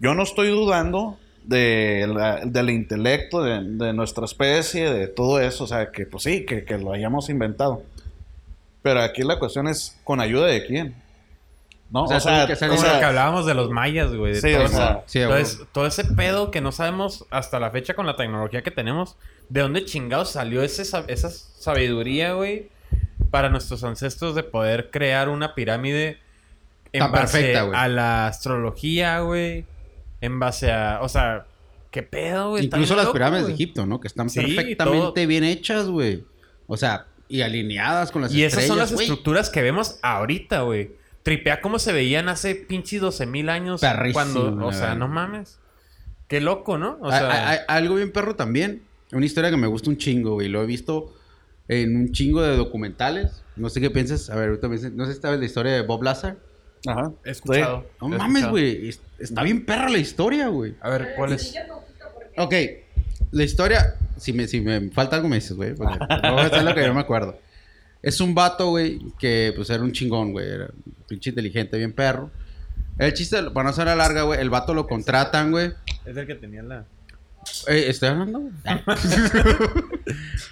Yo no estoy dudando de la- del intelecto de, de nuestra especie, de todo eso. O sea, que pues sí, que, que lo hayamos inventado. Pero aquí la cuestión es, ¿con ayuda de quién? ¿No? O sea, que Como o sea, lo que hablábamos de los mayas, güey. de Sí, todo o eso. sea, Sí, güey. Entonces, todo ese pedo que no sabemos hasta la fecha con la tecnología que tenemos, ¿de dónde chingados salió ese, esa sabiduría, güey? Para nuestros ancestros de poder crear una pirámide en Tan base perfecta, güey. a la astrología, güey. En base a... O sea, ¿qué pedo, güey? Incluso las loco, pirámides de. Egipto, ¿no? Que están Sí, perfectamente todo. bien hechas, güey. O sea, y alineadas con las Y estrellas, esas son las güey. estructuras que vemos ahorita, güey. Tripea cómo se veían hace pinches 12 mil años. Perrísimo, cuando, o sea, no mames. Qué loco, ¿no? O Hay- sea, algo bien perro también. Una historia que me gusta un chingo, güey. Lo he visto en un chingo de documentales. No sé qué piensas. A ver, ahorita me No sé si sabes la historia de Bob Lazar. Ajá. he escuchado. No he mames, escuchado. güey. Es- Está bien perra la historia, güey. A ver, ¿cuál es? Ok. La historia... Si me, si me falta algo me dices, güey. porque No es lo que yo me acuerdo. Es un vato, güey, que pues era un chingón, güey. Era un pinche inteligente, bien perro. El chiste, para no hacer la larga, güey, el vato lo contratan, güey. Es el que tenía la... Eh, ¿Estoy hablando? güey?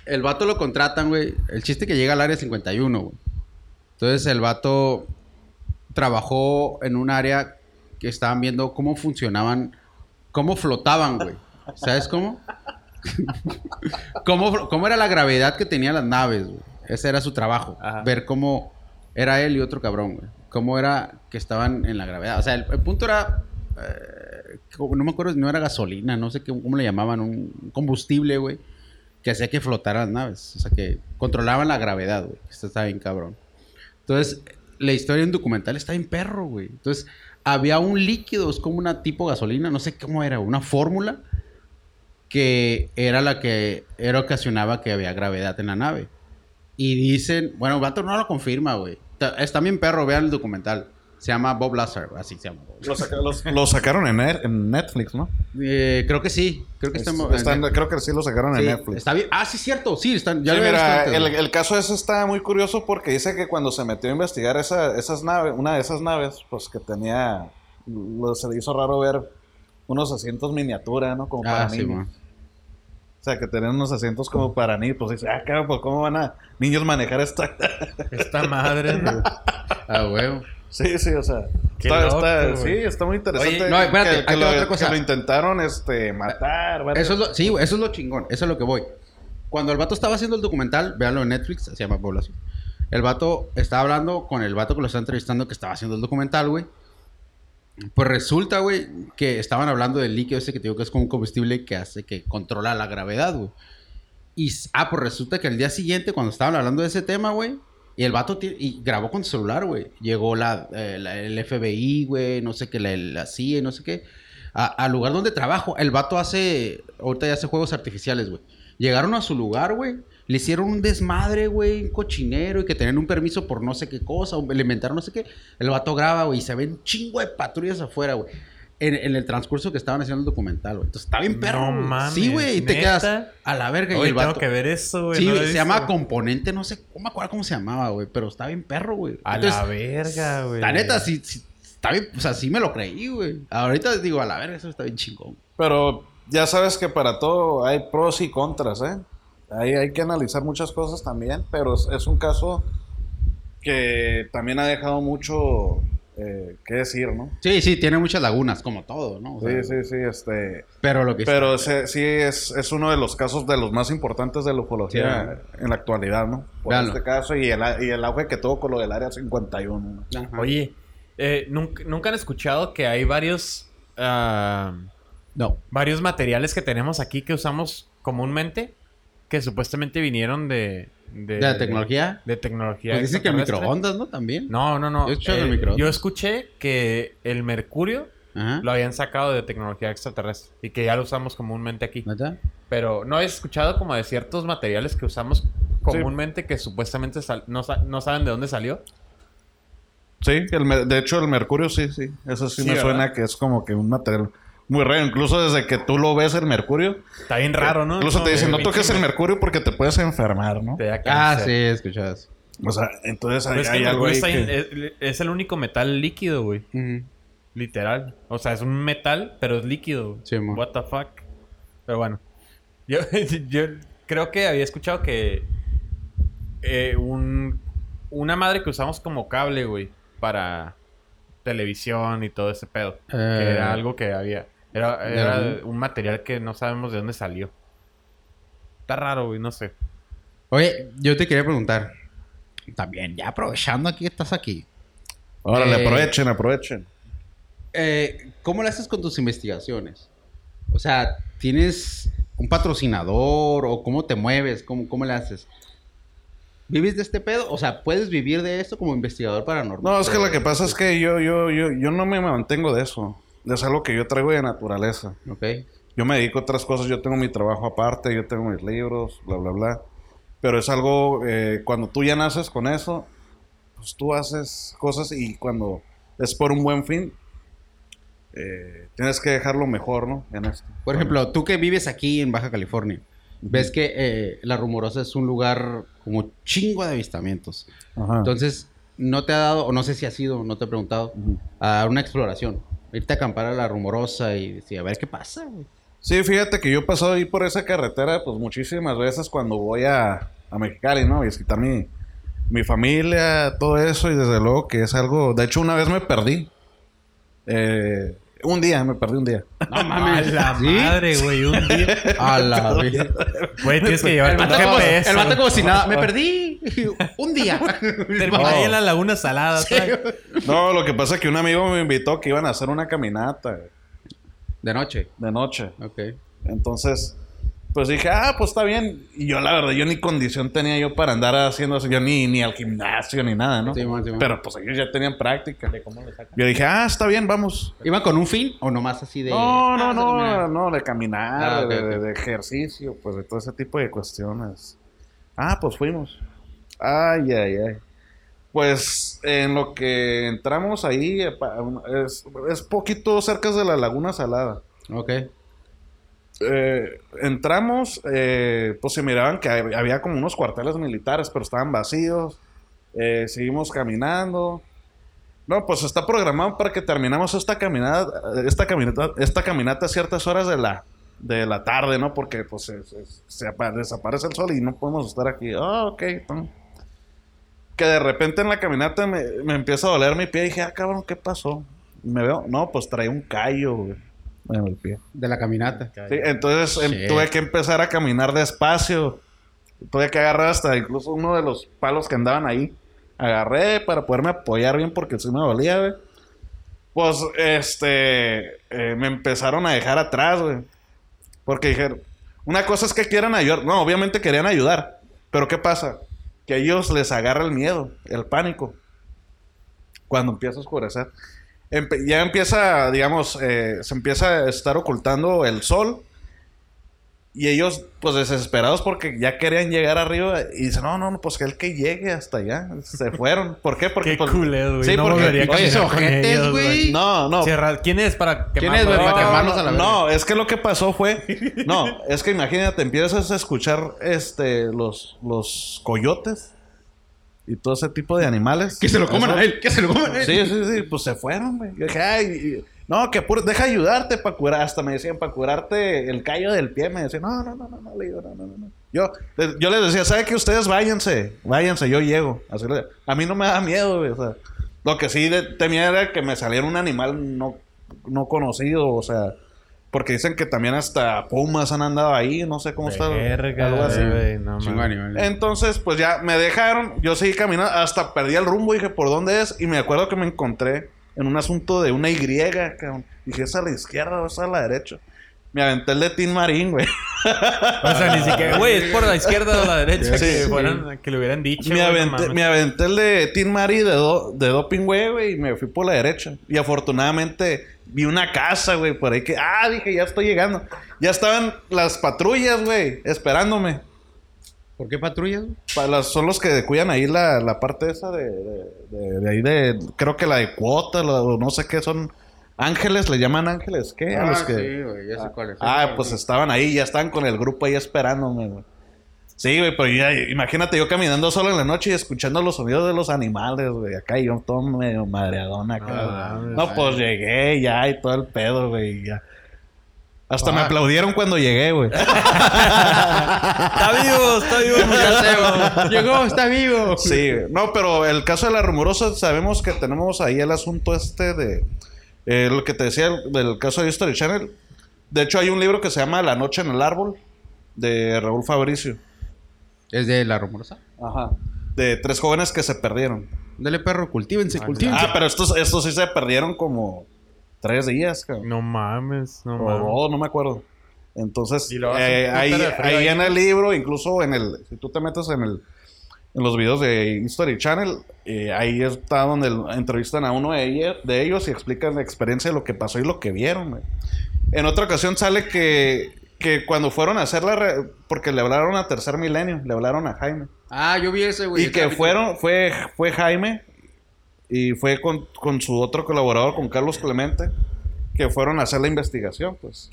el vato lo contratan, güey. El chiste que llega al área 51, güey. Entonces el vato trabajó en un área que estaban viendo cómo funcionaban, cómo flotaban, güey. ¿Sabes cómo? cómo? cómo era la gravedad que tenían las naves, güey. Ese era su trabajo. Ajá. Ver cómo era él y otro cabrón, güey. Cómo era que estaban en la gravedad. O sea, el, el punto era... eh, no me acuerdo, no era gasolina, no sé qué, cómo le llamaban, un combustible, güey, que hacía que flotaran las naves. O sea, que controlaban la gravedad, güey. Esto está bien cabrón. Entonces, la historia en documental está bien perro, güey. Entonces, había un líquido, es como una tipo gasolina, no sé cómo era, una fórmula que era la que era ocasionaba que había gravedad en la nave. Y dicen, bueno, vato no lo confirma, güey. Está, está bien perro, vean el documental. Se llama Bob Lazar, así se llama. Lo, saca- los- lo sacaron en, Net- en Netflix, ¿no? Eh, creo que sí, creo que está en- Están- creo que sí lo sacaron Sí, en Netflix. Está bien. Ah, sí, cierto. Sí, están. Ya Sí, lo había mira, visto antes, el, caso ese está muy curioso porque dice que cuando se metió a investigar esa, esas naves, una de esas naves, pues que tenía, lo- se le hizo raro ver unos asientos miniatura, ¿no? Como para Ah, sí, niños. man. O sea, que tenían unos asientos como para niños. Pues dice, ah, cabrón, pues ¿cómo van a niños manejar esta? Esta madre. Ah, huevo. Sí, sí, o sea. Está, loco, está- güey. sí, está muy interesante. Oye, no, espérate, que, que va lo, otra cosa. que lo intentaron este, matar. Eso es lo, sí, eso es lo chingón. Eso es lo que voy. Cuando el vato estaba haciendo el documental, véanlo en Netflix, se llama Población. El vato estaba hablando con el vato que lo está entrevistando que estaba haciendo el documental, güey. Pues resulta, güey, que estaban hablando del líquido ese que te que es como un combustible que hace que controla la gravedad, güey. Y, ah, pues resulta que el día siguiente, cuando estaban hablando de ese tema, güey, y el vato y grabó con celular, güey. Llegó la, eh, la- el FBI, güey, no sé qué, la, la CIA, no sé qué. al lugar donde trabajo. El vato hace, ahorita ya hace juegos artificiales, güey. Llegaron a su lugar, güey. Le hicieron un desmadre, güey, un cochinero y que tenían un permiso por no sé qué cosa, o le inventaron no sé qué. El vato graba, güey, y se ven chingo de patrullas afuera, güey. En, en el transcurso que estaban haciendo el documental, güey. Entonces está bien perro. No mames, Sí, güey, y te quedas a la verga. y Oye, el tengo que ver eso, güey. Sí, no se llama. Componente, no sé, no me acuerdo cómo se llamaba, güey, pero está bien perro, güey. A Entonces, la verga, güey. La neta, sí, sí, está bien, o sea, sí me lo creí, güey. Ahorita digo, a la verga, eso está bien chingón. Pero ya sabes que para todo hay pros y contras, ¿eh? Ahí hay que analizar muchas cosas también, pero es, es un caso que también ha dejado mucho eh, que decir, ¿no? Sí, sí, tiene muchas lagunas, como todo, ¿no? O sea, Sí, sí, sí, este... Pero lo que Pero se- sí es, es uno de los casos de los más importantes de la ufología en la actualidad, ¿no? Por Véanlo. este caso y el, a- y el auge que tuvo con lo del Área 51. ¿no? Oye, eh, ¿nunca, nunca han escuchado que hay varios... ah, no. varios materiales que tenemos aquí que usamos comúnmente que supuestamente vinieron de... ¿De la tecnología? De tecnología. Pues dicen que microondas, ¿no? También. No, no, no. Yo he Eh, microondas. yo escuché que el mercurio Ajá. lo habían sacado de tecnología extraterrestre y que ya lo usamos comúnmente aquí. Pero no habéis escuchado como de ciertos materiales que usamos comúnmente que supuestamente sal- no, sa- no saben de dónde salió. Sí, el de hecho el mercurio sí, sí. Eso sí, Sí, me ¿verdad? suena que es como que un material muy raro. Incluso desde que tú lo ves el mercurio. Está bien raro, ¿no? Incluso te dicen, no toques el mer- mercurio porque te puedes enfermar, ¿no? te da Ah, sí, eso. O sea, entonces hay, es que hay el algo ahí está que... es, es el único metal líquido, güey. Literal. O sea, es un metal, pero es líquido. Sí, mo. What the fuck. Pero bueno. Yo, yo creo que había escuchado que eh, un, una madre que usamos como cable, güey, para televisión y todo ese pedo. Eh. Que era algo que había. Era, era ¿De un material que no sabemos de dónde salió. Está raro, güey, no sé. Oye, yo te quería preguntar. También, ya aprovechando aquí que estás aquí. Órale, Eh, aprovechen, aprovechen. Eh, ¿Cómo le haces con tus investigaciones? O sea, ¿tienes un patrocinador o cómo te mueves? ¿Cómo, cómo le haces? ¿Vives de este pedo? O sea, ¿puedes vivir de esto como investigador paranormal? No, es que lo que pasa es que yo, yo, yo, yo no me mantengo de eso. Es algo que yo traigo de naturaleza. Ok. Yo me dedico a otras cosas, yo tengo mi trabajo aparte, yo tengo mis libros, bla, bla, bla. Pero es algo, eh, cuando tú ya naces con eso, pues tú haces cosas y cuando es por un buen fin, eh, tienes que dejarlo mejor, ¿no? En esto. Por ejemplo, tú que vives aquí en Baja California, ves que eh, La Rumorosa es un lugar como chingo de avistamientos. Ajá. Entonces, ¿no te ha dado, o no sé si ha sido, no te he preguntado, Ujú. a una exploración? Irte a acampar a La Rumorosa y a ver qué pasa, güey. Sí, fíjate que yo he pasado ahí por esa carretera, pues muchísimas veces cuando voy a, a Mexicali, ¿no? Visitar mi, mi familia, todo eso, y desde luego que es algo. De hecho, una vez me perdí. Eh, un día, me perdí un día. No A la ¿Sí? madre, güey, un día. A la vida. Güey, tienes que llevar El tu vato, como, GPS. el vato güey. como si nada, me perdí un día. Terminé ahí en la laguna salada. No, lo que pasa es que un amigo me invitó que iban a hacer una caminata De noche. de noche. Ok. Entonces, pues dije, ah, pues está bien. Y yo, la verdad, yo ni condición tenía yo para andar haciendo eso. Yo ni, ni al gimnasio ni nada, ¿no? Sí, man, sí, man. Pero pues ellos ya tenían práctica. ¿Cómo le sacan? Yo dije, ah, está bien, vamos. ¿Iban con un fin o nomás así de.? No, no, Ah, no, no, de caminar, Ah, de, ok. de- de ejercicio, pues de todo ese tipo de cuestiones. Ah, pues fuimos. Ay, ay, ay. Pues en lo que entramos ahí, pa- es, es poquito cerca de la Laguna Salada. Ok. Eh, entramos, eh, pues se miraban que hab- había como unos cuarteles militares, pero estaban vacíos. Eh, seguimos caminando. No, pues está programado para que terminamos esta caminata, esta caminata, esta caminata a ciertas horas de la, de la tarde, ¿no? Porque pues se, se- se apa- desaparece el sol y no podemos estar aquí. Ah, ok. no. que de repente en la caminata me, me empieza a doler mi pie. Y dije, ah, cabrón, ¿qué pasó? Y me veo, no, pues traía un callo, güey, en el pie. De la caminata. Sí, entonces em, tuve que empezar a caminar despacio. Tuve que agarrar hasta incluso uno de los palos que andaban ahí. Agarré para poderme apoyar bien porque si me dolía, güey. Pues, este, eh, me empezaron a dejar atrás, güey. Porque dijeron, una cosa es que quieran ayudar. No, obviamente querían ayudar. Pero ¿qué pasa? Que a ellos les agarra el miedo, el pánico. Cuando empieza a oscurecer. Empe- ya empieza, digamos, eh, se empieza a estar ocultando el sol. Y ellos, pues desesperados porque ya querían llegar arriba. Y dicen, no, no, no, pues que el que llegue hasta allá. Se fueron. ¿Por qué? Porque Qué pues, culero, güey. Sí, no porque- oye, ojetes, güey. No, no. Cierra- ¿Quién es para ¿Quién es, güey, para No, quemarlos a la verga? No, es que lo que pasó fue. No, es que imagínate, empiezas a escuchar este los, los coyotes y todo ese tipo de animales. Que se lo coman Eso- a él. Que se lo coman a él. Sí, sí, sí, pues se fueron, güey. Yo dije, ay, no, que puro, deja ayudarte para curar. Hasta me decían, para curarte el callo del pie. Me decían, no, no, no, no, no, le digo, no, no, no. Yo, yo les decía, ¿sabe que ustedes váyanse? Váyanse, yo llego. Así a mí no me da miedo, güey. O sea, lo que sí temía era que me saliera un animal no, no conocido, o sea, porque dicen que también hasta pumas han andado ahí, no sé cómo está. Algo así. güey, no. Entonces, pues ya me dejaron, yo seguí caminando, hasta perdí el rumbo, dije, ¿por dónde es? Y me acuerdo que me encontré en un asunto de una Y, cabrón. Dije, ¿es a la izquierda o es a la derecha? Me aventé el de Tin Marín, güey. O sea, ni siquiera, güey, es por la izquierda o la derecha Sí, que, sí. que le hubieran dicho. Me güey, aventé, mames. me aventé el de Tin Marín de, do- de Doping, güey, güey, y me fui por la derecha. Y afortunadamente vi una casa, güey, por ahí que, ah, dije, ya estoy llegando. Ya estaban las patrullas, güey, esperándome. ¿Por qué patrullas? las- son los que cuidan ahí la, la parte esa de, de, de- de ahí de... Creo que la de cuota, o no sé qué son... Ángeles, ¿le llaman ángeles? ¿Qué? A los que... sí, güey. Ya sé cuál es. Ah, pues estaban ahí, ya estaban con el grupo ahí esperándome, güey. Sí, güey, pero ya, imagínate yo caminando solo en la noche y escuchando los sonidos de los animales, güey. Acá y yo todo medio madreadón acá. Ah, no, pues llegué ya y todo el pedo, güey. ya. Hasta me Ah. aplaudieron cuando llegué, güey. Está vivo, está vivo. Güey. Llegó, está vivo. Sí, no, pero el caso de la rumorosa, sabemos que tenemos ahí el asunto este de eh, lo que te decía el- del caso de History Channel. De hecho, hay un libro que se llama La Noche en el Árbol de Raúl Fabricio. Es de la rumorosa. Ajá. De tres jóvenes que se perdieron. Dale, perro, cultívense, cultívense. Ah, pero estos, estos sí se perdieron como tres días, cabrón. No mames, no O mames. dos, no me acuerdo. Entonces, eh, ahí, ahí ahí. en el libro, incluso en el, si tú te metes en el, en los videos de History Channel, eh, ahí está donde entrevistan a uno de, ella- de ellos y explican la experiencia de lo que pasó y lo que vieron. güey. En otra ocasión sale que, que cuando fueron a hacer la, re- porque le hablaron a Tercer Milenio, le hablaron a Jaime. Ah, yo vi ese, güey. Y que capítulo. fueron, fue, fue Jaime y fue con, con su otro colaborador, con Carlos Clemente, que fueron a hacer la investigación, pues.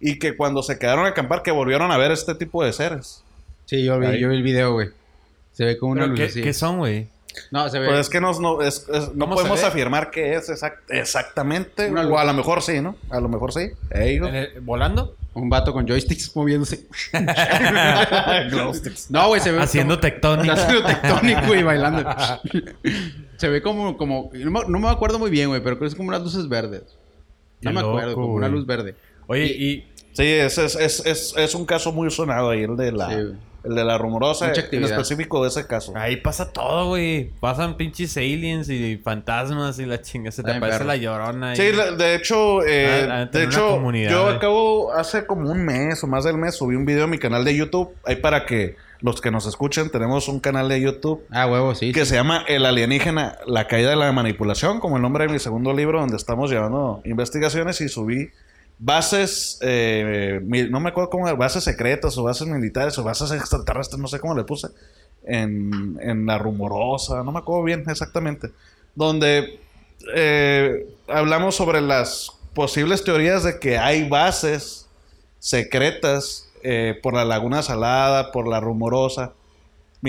Y que cuando se quedaron a acampar, que volvieron a ver este tipo de seres. Sí, yo vi, Ahí. yo vi el video, güey. Se ve como una ¿Pero luz qué, así. qué son, güey? No, se ve. Pues es que no, no, es- es- no ¿Cómo se podemos afirmar que es exact- exactamente, o a lo mejor sí, ¿no? A lo mejor sí. Ellos. ¿En el- ¿Volando? Un vato con joysticks moviéndose. No, güey, se ve. Haciendo como- tectónico. Haciendo tectónico y bailando. se ve como. como no, me, no me acuerdo muy bien, güey, pero creo que es como unas luces verdes. No Qué me acuerdo, loco, como una luz verde. Oye, y... Sí, es, es, es, es, es un caso muy sonado ahí, el de la, Sí, güey. El de la rumorosa, Mucha en específico de ese caso. Ahí pasa todo, güey. Pasan pinches aliens y fantasmas y la chinga. Se te bien aparece perro. la llorona. y- Sí, de hecho, eh, Ah, ah, de hecho, yo acabo hace como un mes o más del mes subí un video a mi canal de YouTube. Ahí para que los que nos escuchen, tenemos un canal de YouTube Ah, huevo, sí. que se llama El alienígena, la caída de la manipulación, como el nombre de mi segundo libro donde estamos llevando investigaciones y subí bases, eh, no me acuerdo cómo, bases secretas o bases militares o bases extraterrestres, no sé cómo le puse, en, en la rumorosa, no me acuerdo bien exactamente, donde eh, hablamos sobre las posibles teorías de que hay bases secretas eh, por la Laguna Salada, por la rumorosa,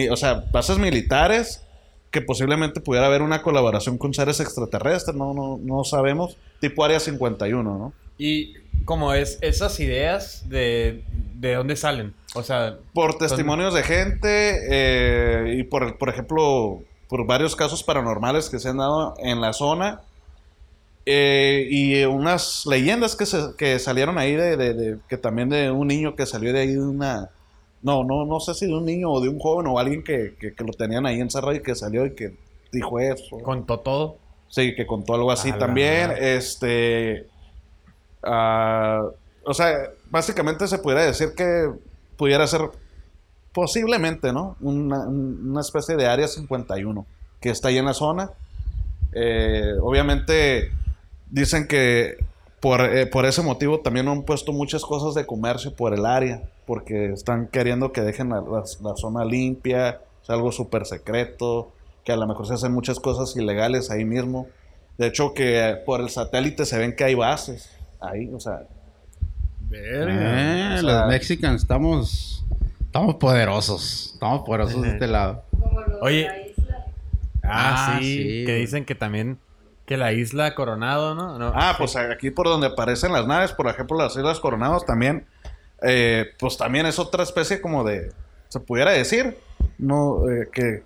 o sea, bases militares que posiblemente pudiera haber una colaboración con seres extraterrestres, no, no, no sabemos, tipo Área 51, ¿no? Y como es esas ideas de, de dónde salen. O sea, Por testimonios de gente eh, y por, por ejemplo, por varios casos paranormales que se han dado en la zona. Eh, y unas leyendas que, se, que salieron ahí de, de- de- que también de un niño que salió de ahí de una no no no sé si de un niño o de un joven o alguien que, que- que lo tenían ahí encerrado y que salió y que dijo eso Contó todo. Sí, que contó algo así también. Este. Ah, o sea, básicamente se pudiera decir que pudiera ser posiblemente, ¿no? Una, un- una especie de área 51 que está ahí en la zona. Eh, obviamente dicen que por, eh, por ese motivo también han puesto muchas cosas de comercio por el área, porque están queriendo que dejen la, la- zona limpia, es algo súper secreto, que a lo mejor se hacen muchas cosas ilegales ahí mismo. De hecho, que por el satélite se ven que hay bases ahí, o sea, Eh, o sea- los mexicanos estamos... Estamos poderosos. Estamos poderosos de este lado. Como lo de Oye. la isla. Ah, Ah, sí, sí, Que dicen que también... Que la isla Coronado, ¿no? No, Ah, sí. pues aquí por donde aparecen las naves, por ejemplo, las Islas Coronados también, eh, pues también es otra especie como de, se pudiera decir, no, Eh, que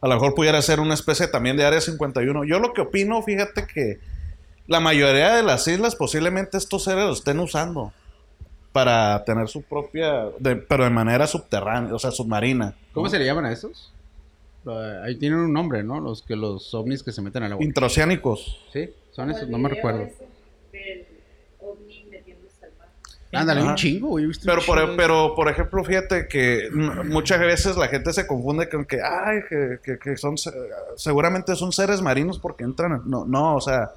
a lo mejor pudiera ser una especie también de Área 51. Yo lo que opino, fíjate que la mayoría de las islas posiblemente estos seres lo estén usando para tener su propia, de- pero de manera subterránea, o sea, submarina. ¿Cómo se le llaman a esos? Ahí tienen un nombre, ¿no? Los que los ovnis que se meten al agua. Intraoceánicos. ¿Sí? Son esos, no me recuerdo. ese Del ovni metiéndose al mar. Ándale, un chingo, güey. Pero por, chingo de- pero, por ejemplo, fíjate que muchas veces la gente se confunde con que, ay, que, que- que son, se- seguramente son seres marinos porque entran. No, no o sea,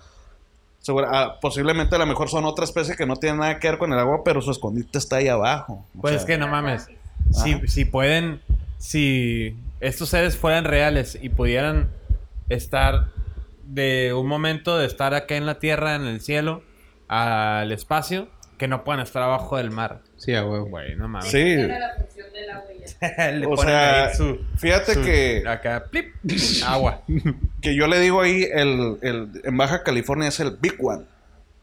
segura- ah, posiblemente a lo mejor son otra especie que no tiene nada que ver con el agua, pero su escondite está ahí abajo. O Pues sea, es que no mames. Si, si pueden, si estos seres fueran reales y pudieran estar de un momento de estar acá en la tierra, en el cielo, al espacio, que no puedan estar abajo del mar. Sí, a huevo. Güey, no mames. Sí. Era la función del agua y ya. Le O ponen sea, ahí su- fíjate su- que, Acá, plip, agua. que yo le digo ahí, el, el- en Baja California es el Big One.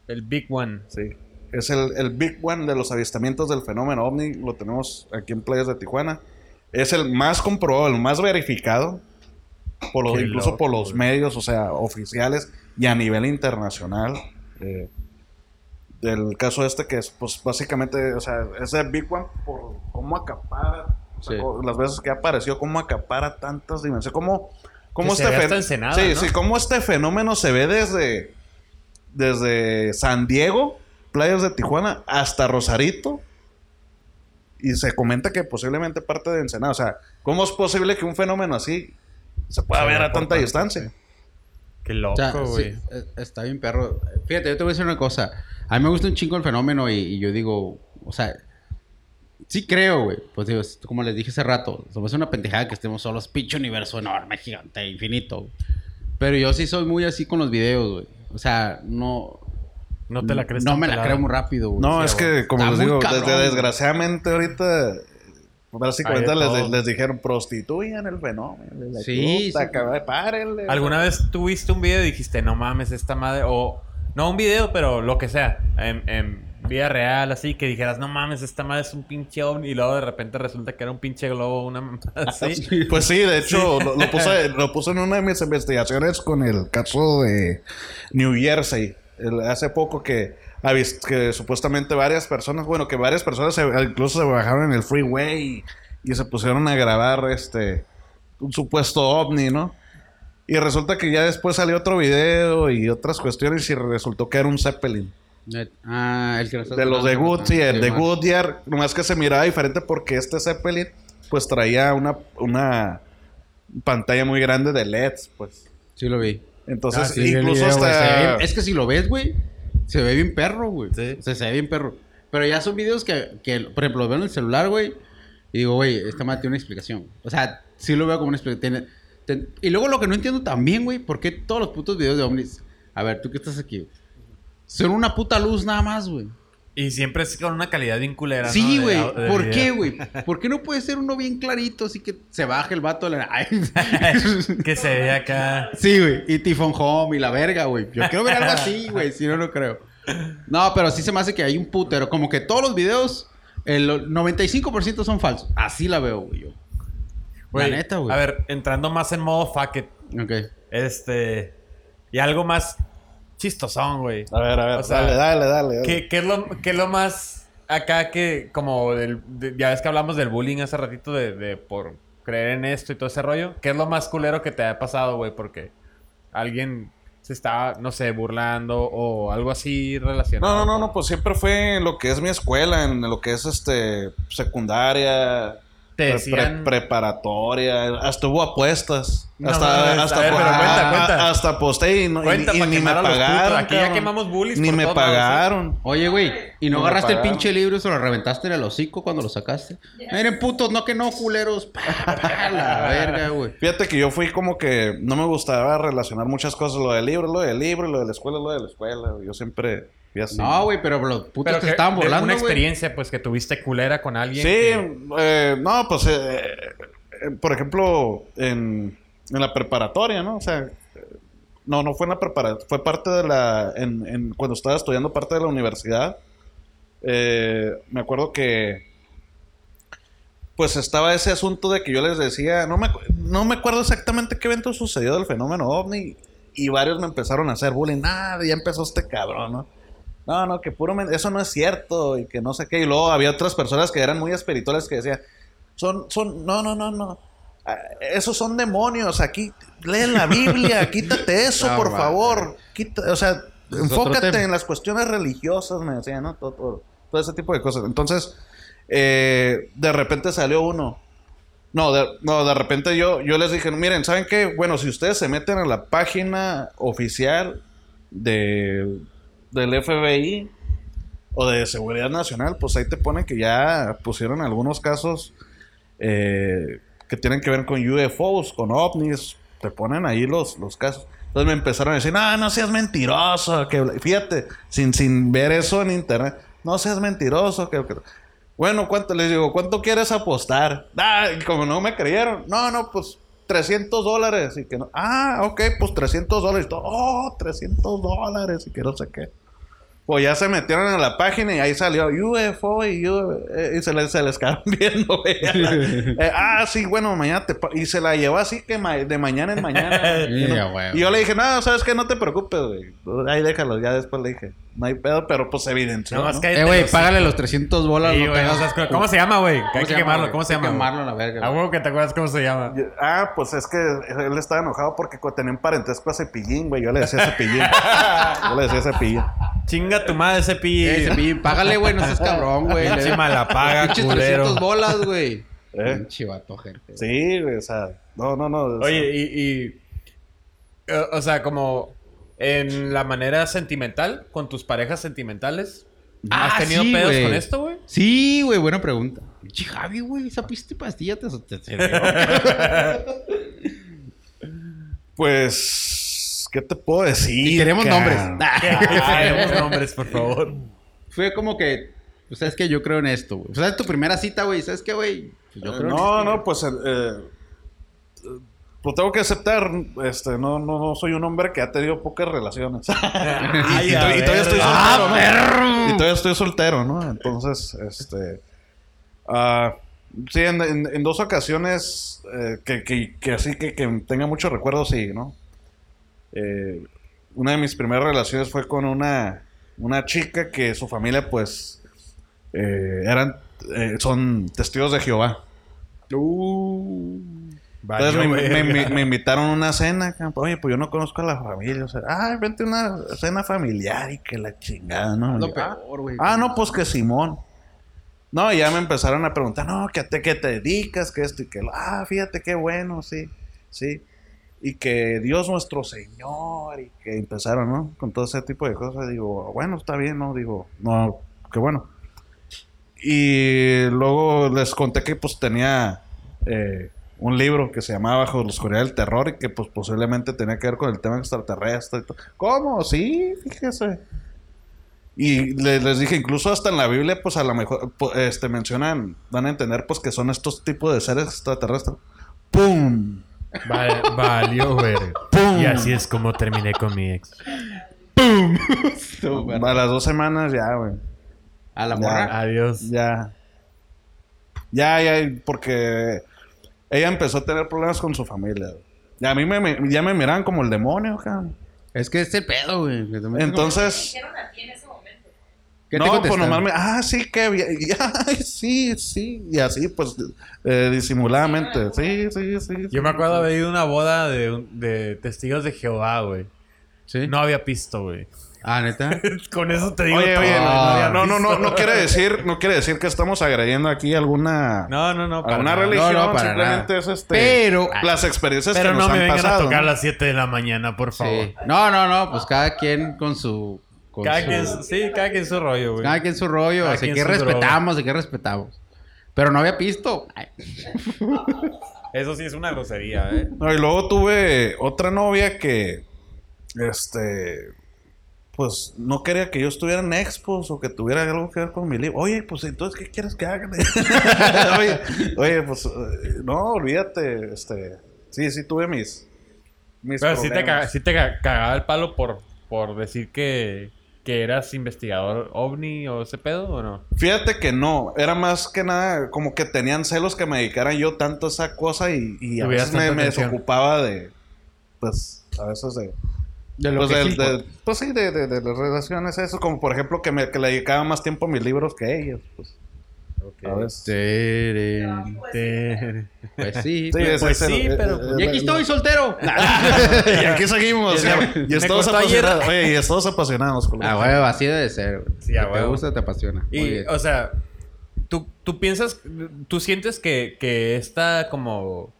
El Big One. Sí. Es el, el Big One de los avistamientos del fenómeno ovni. Lo tenemos aquí en Playas de Tijuana. Es el más comprobado, el más verificado. Por los, Qué incluso loco, por los güey. medios, o sea, oficiales y a nivel internacional. Eh, del caso este que es, pues, básicamente, o sea, es el Big One por cómo acapara. o sea, Sí. co- las veces que apareció, cómo acapara tantas dimensiones. Cómo, cómo Que este ve hasta fen- Ensenada, sí, ¿no? sí, cómo este fenómeno se ve desde, desde San Diego, playas de Tijuana, hasta Rosarito. Y se comenta que posiblemente parte de Ensenada. O sea, ¿cómo es posible que un fenómeno así se pueda Se ver a tanta distancia? Qué O sea, loco, güey. sí, eh, está bien, perro. Fíjate, yo te voy a decir una cosa. A mí me gusta un chingo el fenómeno y, y yo digo, o sea, sí creo, güey. Pues digo, es como les dije hace rato, somos una pendejada que estemos solos, pinche universo enorme, gigante, infinito. güey. Pero yo sí soy muy así con los videos, güey. O sea, no. no te la crees No tan me la pelada. creo muy rápido, güey. No, Sí, es güey. que, como les digo, cabrón, desde desgraciadamente ahorita, básicamente les, todo. les dijeron prostituyan el fenómeno. La Sí, puta, sí. cabrón, párenle. ¿Alguna vez tuviste un video y dijiste, no mames, esta madre? O, no un video, pero lo que sea, en, en vida real, así, que dijeras, no mames, esta madre es un pinche ovni. Y luego de repente resulta que era un pinche globo, una mamada así. Pues sí, de hecho, Lo, lo puse, lo puse en una de mis investigaciones con el caso de New Jersey. El- hace poco que, que supuestamente varias personas, bueno, que varias personas se- incluso se bajaron en el freeway y, y se pusieron a grabar este un supuesto ovni, ¿no? Y resulta que ya después salió otro video y otras cuestiones y resultó que era un Zeppelin. Ah, el que De los de hablando, Good, sí, el de. Goodyear, nomás que se miraba diferente porque este Zeppelin pues traía una, una pantalla muy grande de LEDs, pues. Sí lo vi. Entonces, Ah, sí, incluso video, ve Es que si lo ves, güey, se ve bien perro, güey. Sí. O sea, se ve bien perro. Pero ya son videos que, que, por ejemplo, lo veo en el celular, güey. Y digo, güey, esta madre tiene una explicación. O sea, sí lo veo como una explicación. Ten- Y luego lo que no entiendo también, güey, ¿por qué todos los putos videos de ovnis? A ver, tú que estás aquí. Son una puta luz nada más, güey. Y siempre es con una calidad bien culera. Sí, güey. ¿Por video. qué, güey? ¿Por qué no puede ser uno bien clarito así que se baje el vato de la... Ay. que se ve acá. Sí, güey. Y Tifón Home y la verga, güey. Yo quiero ver algo así, güey. Si no, no creo. No, pero sí se me hace que hay un putero. Como que todos los videos, el 95% son falsos. Así la veo, güey. yo. Güey, La neta, güey. A ver, entrando más en modo fuck it. Ok. Este. Y algo más chistosón, güey. A ver, a ver, O sea, dale, dale, dale. dale. ¿Qué, qué es lo, qué es lo más acá que, como, del, de- ya ves que hablamos del bullying hace ratito de, de por creer en esto y todo ese rollo? ¿Qué es lo más culero que te ha pasado, güey? Porque alguien se está, no sé, burlando o algo así relacionado. No, no, no, con- no, pues siempre fue en lo que es mi escuela, en lo que es este secundaria, Te pre- decían- pre- preparatoria, hasta hubo apuestas. No hasta, mames, hasta, ver, cuenta, a- cuenta. hasta aposté y, no, y- Cuenta y pa' ni me quemar a los putos. pagaron. Aquí ya quemamos bullies Ni por me ¿sí? pagaron. Oye, güey, ¿y no No agarraste el pinche libro y se lo reventaste en el hocico cuando lo sacaste? Miren, putos, no que no, culeros. Pa, pa, la verga, güey. Fíjate que yo fui como que no me gustaba relacionar muchas cosas. Lo del libro, lo del libro, lo de la escuela, lo de la escuela. Yo siempre fui así. No, güey, pero los putos Pero te que- estaban de burlando, Una experiencia, pues, que tuviste culera con alguien. Sí, que- eh, no, pues, eh, eh, por ejemplo, en, en la preparatoria, ¿no? O sea, no, no fue en la preparatoria, fue parte de la, en, en- cuando estaba estudiando parte de la universidad, eh, me acuerdo que, pues estaba ese asunto de que yo les decía, no me, no me acuerdo exactamente qué evento sucedió del fenómeno ovni, y varios me empezaron a hacer bullying, nada, ya empezó este cabrón, ¿no? No, no, que puro eso no es cierto y que no sé qué. Y luego había otras personas que eran muy espirituales que decían, son, son, no, no, no, no. Ah, Esos son demonios. Aquí, lee la Biblia, quítate eso, No, por va, favor. Quita- o sea, Es enfócate en las cuestiones religiosas, me decían, ¿no? Todo, todo, todo ese tipo de cosas. Entonces, eh, de repente salió uno. No, de, no, de repente yo, yo les dije, miren, ¿saben qué? Bueno, si ustedes se meten a la página oficial de, del FBI o de Seguridad Nacional, pues ahí te ponen que ya pusieron algunos casos eh, que tienen que ver con UFOs, con ovnis, te ponen ahí los, los casos. Entonces me empezaron a decir, no, no seas mentiroso, que fíjate, sin, sin ver eso en internet, no seas mentiroso, que, bueno, ¿cuánto? Les digo, ¿cuánto quieres apostar? Ah, y como no me creyeron, no, no, pues 300 dólares y que no, ah, ok, pues 300 dólares, y todo, oh, 300 dólares y que no sé qué. Pues ya se metieron en la página y ahí salió UFO y, U- eh, y se, les, se les quedaron viendo. güey. Eh, ah, sí, bueno, mañana te... Y se la llevó así que ma- de mañana en mañana. y, no- y yo le dije, no, ¿sabes qué? No te preocupes, güey. Ahí déjalo. Ya después le dije, no hay pedo, pero pues evidenció, No, más ¿no? cállate Eh, güey, págale los 300 bolas. Sí, no o sea, es que- ¿Cómo se llama, güey? Que ¿Cómo Hay se que llama, quemarlo. ¿Cómo se Hay que llama? quemarlo a la verga, A güey. huevo que te acuerdas cómo se llama. Ah, pues es que él estaba enojado porque tenía un parentesco a Cepillín, güey. Yo le decía Cepillín. yo le decía Cepillín. Chinga tu madre ese pi. Eh, Cepillín, págale, güey, no seas cabrón, güey. Pinche malapaga, Pinches culero. 300 bolas, güey. ¿Eh? Pinche vato, gente. Sí, güey, o sea, no, no, no. sea, Oye, y, y- eh, O sea, como. En la manera sentimental, con tus parejas sentimentales. ¿Has Ah, tenido sí, pedos con esto, güey? Sí, güey, buena pregunta. Pinche Javi, güey, esa piste pastilla te... te- te- Pues, ¿qué te puedo decir? Y queremos nombres. Queremos nombres, por favor. Fue como que... Pues, ¿sabes qué? Yo creo en esto, güey. ¿Sabes tu primera cita, güey? ¿Sabes qué, güey? Pues yo Eh, creo en no, esto, no, pues, eh, eh, pues tengo que aceptar, este, no, no, no soy un hombre que ha tenido pocas relaciones. Ay, y, y todavía estoy Ah, soltero, ¿no? Y todavía estoy soltero, ¿no? Entonces, este, ah, sí, en, en- en dos ocasiones eh, que, que, que así que, que tenga muchos recuerdos, sí, ¿no? Eh, una de mis primeras relaciones fue con una, una chica que su familia, pues, eh, eran, eh, son testigos de Jehová. Entonces me, me- me- me invitaron a una cena. ca- Oye, pues yo no conozco a la familia. O sea, ah, vente a una cena familiar y que la chingada, ¿no? Lo yo, ah, peor, güey. Ah, no, pues que Simón. No, y ya me empezaron a preguntar, no, que a te, que te dedicas, que esto y que lo. Ah, fíjate qué bueno, sí, sí. Y que Dios nuestro Señor, y que empezaron, ¿no? Con todo ese tipo de cosas. Digo, bueno, está bien, ¿no? Digo, no, qué bueno. Y luego les conté que pues tenía eh, un libro que se llamaba Bajo la Oscuridad del Terror y que pues posiblemente tenía que ver con el tema extraterrestre. y todo. ¿Cómo? Sí, fíjese. Y le- les dije, incluso hasta en la Biblia, pues a lo mejor este, mencionan, van a entender pues que son estos tipos de seres extraterrestres. ¡Pum! Va- valió, güey. ¡Pum! Y así es como terminé con mi ex. A las dos semanas ya, güey. A la morra. Adiós. Ya. Ya, ya, porque ella empezó a tener problemas con su familia. Y a mí me, me- ya me miraban como el demonio, cabrón. Es que es el pedo, güey. que te meten Entonces, dijeron a ti en ese momento? ¿Qué te no, pues contestaron? nomás me, ah, sí, que, bien, y, ay, sí, sí, y así, pues, eh, disimuladamente, sí, sí, sí. Yo me acuerdo haber ido a una boda de, un- de testigos de Jehová, güey. ¿Sí? No había pisto, güey. Ah, ¿neta? Con eso te digo Oye, todo, oye, güey, no, no, no, no, no quiere decir, no quiere decir que estamos agrediendo aquí alguna, No, no, no. alguna nada. religión, No, no, para simplemente nada. es este, Pero... las experiencias Pero que no nos me han vengan pasado. a tocar a ¿no? las 7 de la mañana, por favor. Sí. No, no, no. Pues cada quien con su... con Cada su- quien, sí, cada quien su rollo, güey. Cada quien su rollo. Cada Así que respetamos, así que respetamos. Pero no había pisto. Ay, Eso sí es una grosería, ¿eh? No, y luego tuve otra novia que, este, pues no quería que yo estuviera en expos o que tuviera algo que ver con mi libro. Oye, pues entonces, ¿qué quieres que haga? oye, oye, pues, eh, no, olvídate, este, sí, sí tuve mis, mis Pero sí te, caga- sí te ca- cagaba el palo por, por decir que, que eras investigador ovni o ese pedo, ¿o no? Fíjate que no, era más que nada como que tenían celos que me dedicaran yo tanto a esa cosa y, y a veces me, me desocupaba de, pues, a veces de... de lo Pues, que del- sí, de- pues sí, de, de- de las relaciones, eso, como por ejemplo que, me, que le dedicaba más tiempo a mis libros que ellos, pues. Tere, Pues, Pues sí. Sí, es- Pues es- sí, es- pero- es- Y aquí estoy soltero. y aquí seguimos. Y, ayer. apasionados. Oye, y es todos apasionados. con Ah, huevo, así debe ser. Sí, a Si te gusta, te apasiona. Y, o sea, ¿tú, tú piensas, tú sientes que, que esta como,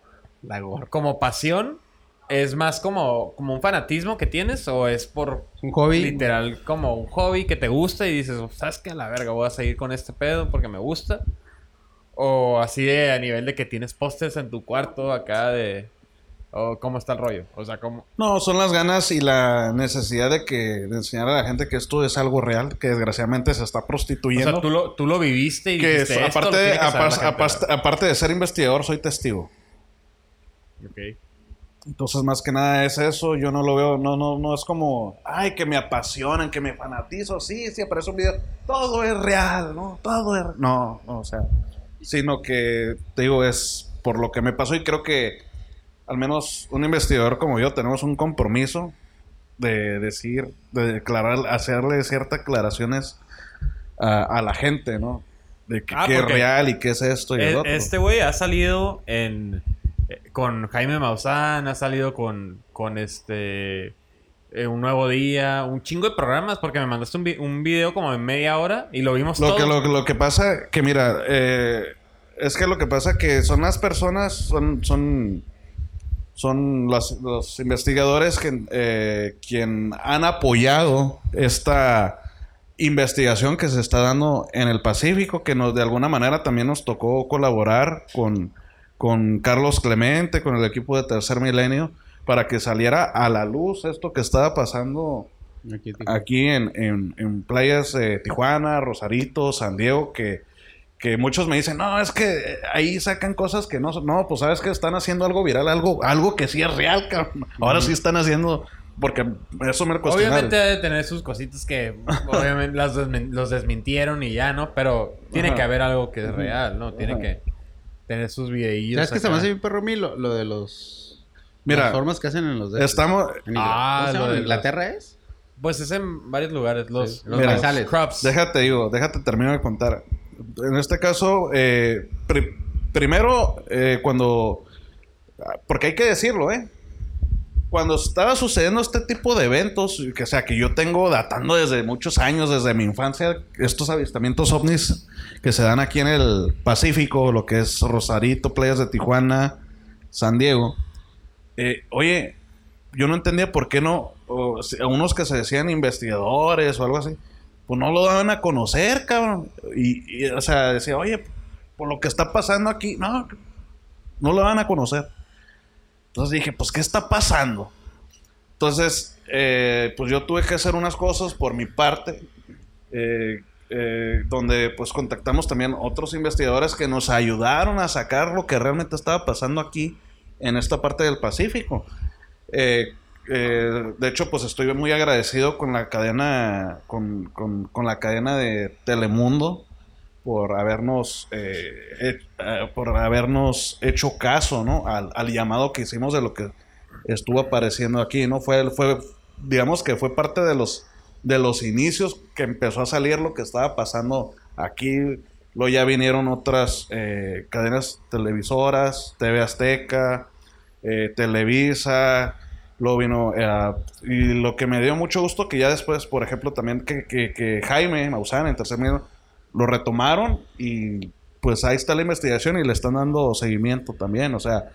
La gorra. como pasión es más como, como un fanatismo que tienes o es por Un hobby. literal como un hobby que te gusta y dices, ¿sabes qué? A la verga, voy a seguir con este pedo porque me gusta. O así de a nivel de que tienes pósters en tu cuarto acá de... O cómo está el rollo. O sea, como... No, son las ganas y la necesidad de que de enseñar a la gente que esto es algo real, que desgraciadamente se está O prostituyendo. sea, tú lo, tú lo viviste y que dijiste, es- "Esto lo aparte, tiene que aparte, gente", aparte- aparte de ser investigador, soy testigo. Ok. Entonces, más que nada es eso. Yo no lo veo, no, no, no es como, ay, que me apasionan, que me fanatizo. Sí, sí, aparece un video. Todo es real, ¿no? Todo es. No, no, o sea. Sino que, te digo, es por lo que me pasó y creo que al menos un investigador como yo tenemos un compromiso de decir, de declarar, hacerle ciertas aclaraciones a, a la gente, ¿no? De que, Ah, qué es real y qué es esto y el E- otro. Este güey ha salido en con Jaime Maussan, ha salido con, con este eh, Un Nuevo Día, un chingo de programas, porque me mandaste un, vi- un video como de media hora y lo vimos Lo todo. que, lo, lo que pasa, que mira, eh, es que lo que pasa que son las personas, son, son, son los, los investigadores que, eh, quien han apoyado esta investigación que se está dando en el Pacífico, que nos de alguna manera también nos tocó colaborar con, con Carlos Clemente, con el equipo de Tercer Milenio, para que saliera a la luz esto que estaba pasando Aquí en, en- en playas de Tijuana, Rosarito, San Diego, que, que muchos me dicen, no, es que ahí sacan cosas que no. No, pues sabes que están haciendo algo viral, algo, algo que sí es real, cabrón. Ahora sí están haciendo, porque eso me lo. Obviamente debe tener sus cositas que obviamente las desmin- los desmintieron y ya, ¿no? Pero tiene Ajá. que haber algo que es real, ¿no? Tiene Ajá. que tener sus videillos. ¿Sabes qué se me hace bien perro a mí? Lo, lo de los... Mira, las formas que hacen en los dedos. Estamos, En Ah, ¿Cómo se lo de ¿En Inglaterra es? Pues es en varios lugares, los, Sí. los, Mira, crops. déjate digo, déjate termino de contar. En este caso, eh, pri- primero, eh, cuando, porque hay que decirlo, ¿eh? Cuando estaba sucediendo este tipo de eventos, que o sea, que yo tengo datando desde muchos años, desde mi infancia, estos avistamientos ovnis que se dan aquí en el Pacífico, lo que es Rosarito, playas de Tijuana, San Diego. Eh, oye, yo no entendía por qué no, a unos que se decían investigadores o algo así, pues no lo daban a conocer, cabrón. Y, y, o sea, decía, oye, por lo que está pasando aquí, no, no lo van a conocer. Entonces dije, pues, ¿qué está pasando? Entonces, eh, pues yo tuve que hacer unas cosas por mi parte, eh, eh, donde pues contactamos también otros investigadores que nos ayudaron a sacar lo que realmente estaba pasando aquí en esta parte del Pacífico. Eh, eh, de hecho, pues estoy muy agradecido con la cadena, con, con- la cadena de Telemundo, por habernos, eh, eh, por habernos hecho caso, ¿no? Al, al llamado que hicimos de lo que estuvo apareciendo aquí, ¿no? Fue, fue, digamos que fue parte de los, de los inicios que empezó a salir lo que estaba pasando aquí. Luego ya vinieron otras eh, cadenas televisoras, TV Azteca, eh, Televisa, luego vino... eh, y lo que me dio mucho gusto que ya después, por ejemplo, también que, que, que Jaime Maussan en Tercer Milenio lo retomaron y pues ahí está la investigación y le están dando seguimiento también. O sea,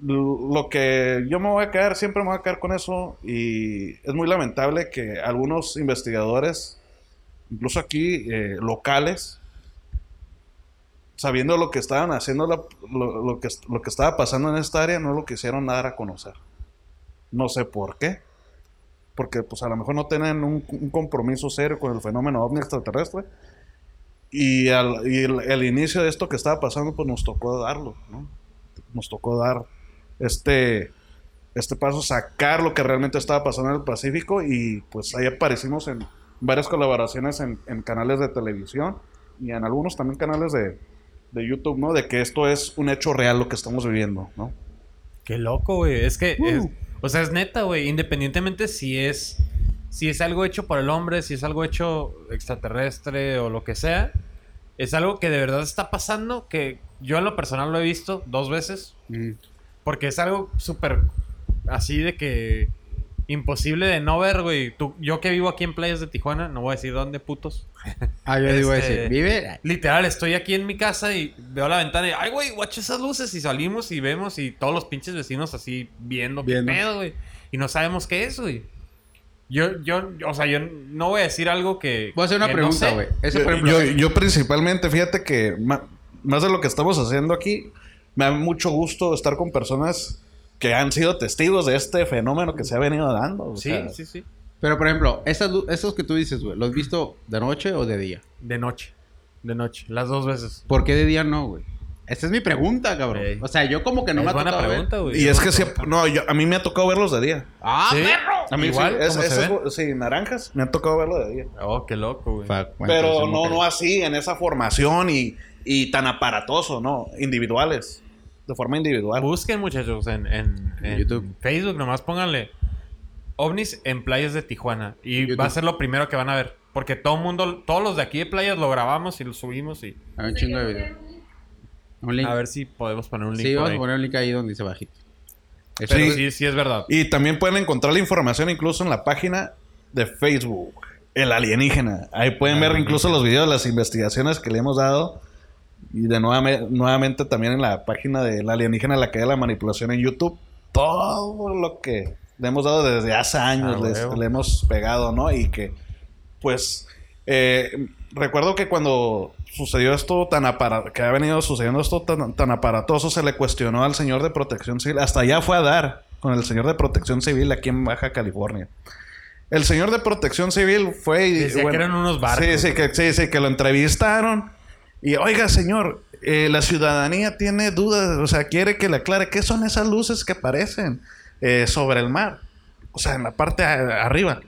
lo que yo me voy a quedar, siempre me voy a quedar con eso y es muy lamentable que algunos investigadores, incluso aquí eh, locales, sabiendo lo que estaban haciendo, lo, lo que, lo que estaba pasando en esta área, no lo quisieron dar a conocer. No sé por qué. Porque pues a lo mejor no tienen un, un compromiso serio con el fenómeno ovni extraterrestre. Y, al, y el, el inicio de esto que estaba pasando, pues nos tocó darlo, ¿no? Nos tocó dar este, este paso, sacar lo que realmente estaba pasando en el Pacífico y pues ahí aparecimos en varias colaboraciones en, en canales de televisión y en algunos también canales de, de YouTube, ¿no? De que esto es un hecho real lo que estamos viviendo, ¿no? Qué loco, güey. Es que, es- o sea, es neta, güey. Independientemente si es, si es algo hecho por el hombre, si es algo hecho extraterrestre o lo que sea, es algo que de verdad está pasando. Que yo en lo personal lo he visto dos veces. Mm. Porque es algo súper así de que imposible de no ver, güey. Tú- Yo que vivo aquí en playas de Tijuana, no voy a decir dónde, putos. Ah, yo digo Este- ese. Vive. Literal, estoy aquí en mi casa y veo la ventana y, ay, güey, watch esas luces. Y salimos y vemos y todos los pinches vecinos así viendo, Viendo. qué pedo, güey. Y no sabemos qué es, güey. Yo, yo, o sea, yo no voy a decir algo que. Voy a hacer una no pregunta, sé. güey. Ese, Yo, yo- yo principalmente, fíjate que más de lo que estamos haciendo aquí, me da mucho gusto estar con personas que han sido testigos de este fenómeno que se ha venido dando. o Sí, sea, sí, sí. Pero, por ejemplo, esas, esos que tú dices, güey, ¿los has visto de noche o de día? De noche. De noche. Las dos veces. ¿Por qué de día no, güey? Esa es mi pregunta, cabrón. Ey. O sea, yo como que no es me ha buena tocado ver. pregunta, güey. Y es que sí, no, yo- a mí me ha tocado verlos de día. ¡Ah, ¿Sí? perro! A mí Igual, sí, es- sí, naranjas, me ha tocado verlo de día. Oh, qué loco, güey. Bueno, Pero no, no así, en esa formación y, y tan aparatoso, ¿no, individuales, de forma individual. Busquen, muchachos, en, en, en YouTube. Facebook, nomás pónganle ovnis en playas de Tijuana. Y YouTube. va a ser lo primero que van a ver. Porque todo mundo, todos los de aquí de playas lo grabamos y lo subimos y... Hay un chingo de videos. Un link. A ver si podemos poner un link sí, vamos ahí. a poner un link ahí donde dice bajito. Sí. sí, sí es verdad. Y también pueden encontrar la información incluso en la página de Facebook, El Alienígena. Ahí pueden ver incluso los videos de las investigaciones que le hemos dado. Y de nuevame- nuevamente también en la página de El Alienígena, la que de la manipulación en YouTube. Todo lo que le hemos dado desde hace años, Ah, les- le hemos pegado, ¿no? Y que, pues, eh, recuerdo que cuando sucedió esto tan aparato, que ha venido sucediendo esto tan, tan aparatoso, se le cuestionó al señor de protección civil. Hasta allá fue a dar con el señor de protección civil aquí en Baja California. El señor de protección civil fue y... Decía que eran unos barcos. Sí, sí, que, sí, sí, que lo entrevistaron. Y, oiga, señor, eh, la ciudadanía tiene dudas, o sea, quiere que le aclare qué son esas luces que aparecen eh, sobre el mar. O sea, en la parte a- arriba.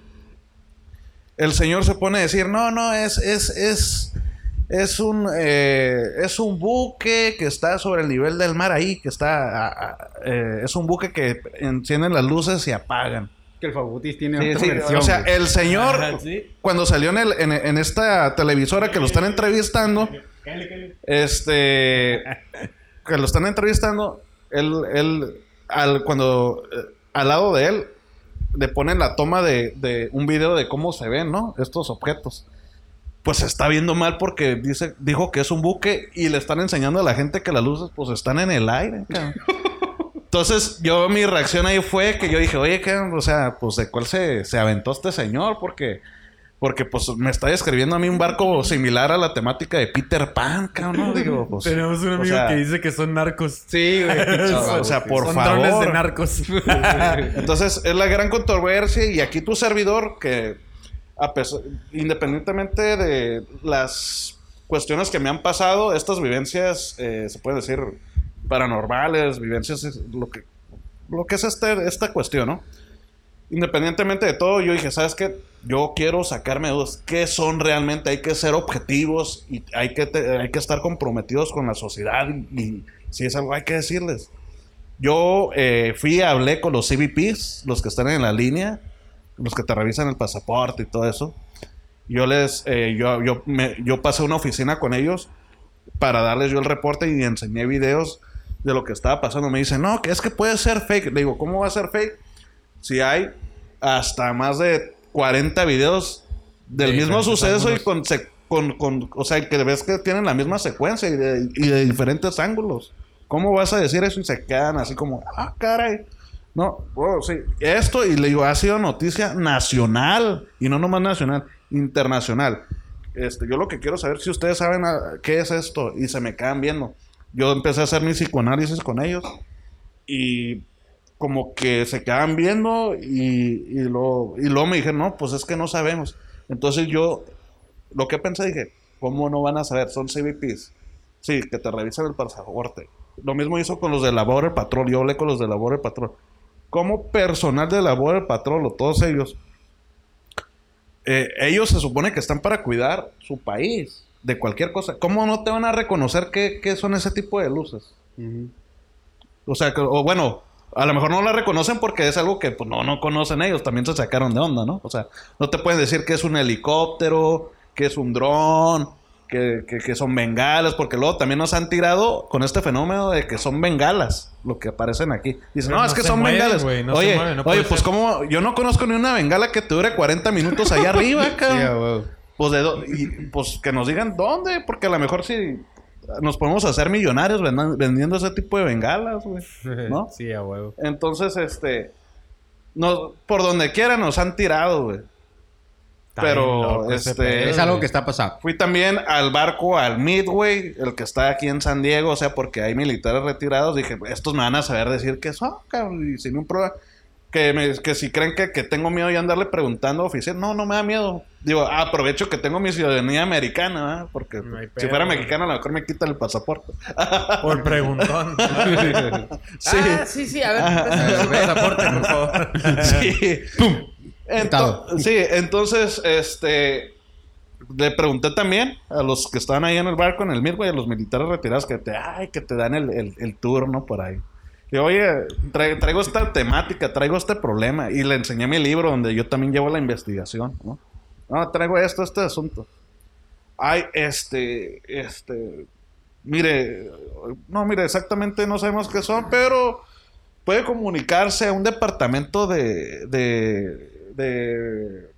El señor se pone a decir, no, no, es, es, es, es un, eh, es un buque que está sobre el nivel del mar ahí, que está, a- a- eh, es un buque que encienden las luces y apagan. Que el Fabutis tiene Sí, otra sí, versión. o sea, el señor, sí. cuando salió en, el- en, en esta televisora que lo están entrevistando, este, que lo están entrevistando, él, él al, cuando, eh, al lado de él, le ponen la toma de, de un video de cómo se ven, ¿no? Estos objetos. Pues se está viendo mal porque dice, dijo que es un buque y le están enseñando a la gente que las luces pues están en el aire. cabrón. Entonces, yo mi reacción ahí fue que yo dije, oye, cabrón, o sea, pues de cuál se, se aventó este señor, porque, porque pues me está describiendo a mí un barco similar a la temática de Peter Pan, cabrón, ¿no? Digo, pues. Tenemos un o amigo sea, que dice que son narcos. Sí, güey. o sea, por son favor. drones de narcos. Entonces, es la gran controversia y aquí tu servidor que, a pesar- independientemente de las cuestiones que me han pasado, estas vivencias, eh, se puede decir, paranormales, vivencias, lo que, lo que es este, esta cuestión, ¿no? Independientemente de todo, yo dije, ¿sabes qué? Yo quiero sacarme dudas. ¿Qué son realmente? Hay que ser objetivos y hay que, hay que estar comprometidos con la sociedad. Y, y si es algo, hay que decirles. Yo eh, fui, hablé con los CBPs, los que están en la línea, los que te revisan el pasaporte y todo eso. Yo les, eh, yo, yo, me- yo pasé una oficina con ellos para darles yo el reporte y enseñé videos de lo que estaba pasando. Me dicen, no, que es que puede ser fake. Le digo, ¿cómo va a ser fake? Si hay hasta más de 40 videos del De mismo suceso y con, se- con, con- o sea, que ves que tienen la misma secuencia y de, y de diferentes ángulos. ¿Cómo vas a decir eso? Y se quedan así como, ah, caray. No, bro, sí. Esto, y le digo, ha sido noticia nacional. Y no nomás nacional, internacional. Este, yo lo que quiero saber si ustedes saben ah, qué es esto. Y se me quedan viendo. Yo empecé a hacer mi psicoanálisis con ellos. Y como que se quedan viendo. Y, y, luego, y luego me dijeron, no, pues es que no sabemos. Entonces yo, lo que pensé, dije, ¿cómo no van a saber? Son CBPs. Sí, que te revisan el pasaporte. Lo mismo hizo con los de la Border Patrol. Yo hablé con los de la Border Patrol. Como personal de la Border Patrol, o todos ellos, eh, ellos se supone que están para cuidar su país de cualquier cosa. ¿Cómo no te van a reconocer qué, qué son ese tipo de luces? O sea, que, o bueno, a lo mejor no la reconocen porque es algo que pues, no, no conocen ellos. También se sacaron de onda, ¿no? O sea, no te pueden decir que es un helicóptero, que es un dron, que, que- que son bengalas, porque luego también nos han tirado con este fenómeno de que son bengalas, lo que aparecen aquí. Dicen, no, no es que son bengalas. no oye, no oye, pues como yo no conozco ni una bengala que te dure 40 minutos allá arriba, cabrón. Pues, de y, pues que nos digan dónde, porque a lo mejor si nos podemos hacer millonarios vendiendo ese tipo de bengalas, güey. ¿No? Sí, a huevo. Entonces, este, nos, por donde quiera nos han tirado, güey. Pero, este, pedo, Es algo que está pasando. Fui también al barco, al Midway, el que está aquí en San Diego, o sea, porque hay militares retirados. Dije, estos me van a saber decir qué son, cabrón, y sin un problema. Que, me- que si creen que, que tengo miedo y andarle preguntando a oficial, no, no me da miedo. Digo, aprovecho que tengo mi ciudadanía americana, porque No si fuera mexicana, a lo mejor me quitan el pasaporte. Por preguntón. Sí. Ah, sí, sí. A ver, pasaporte, por favor. Sí. Ento- Quitado. sí, entonces, este. Le pregunté también a los que estaban ahí en el barco, en el Midway, a los militares retirados, que te, ay, que te dan el, el, el tour, ¿no? Por ahí. Y oye, tra- traigo esta temática, traigo este problema. Y le enseñé mi libro donde yo también llevo la investigación, ¿no? No, traigo esto, este asunto. Ay, este, este. Mire, no, mire, exactamente no sabemos qué son, pero puede comunicarse a un departamento de, de, de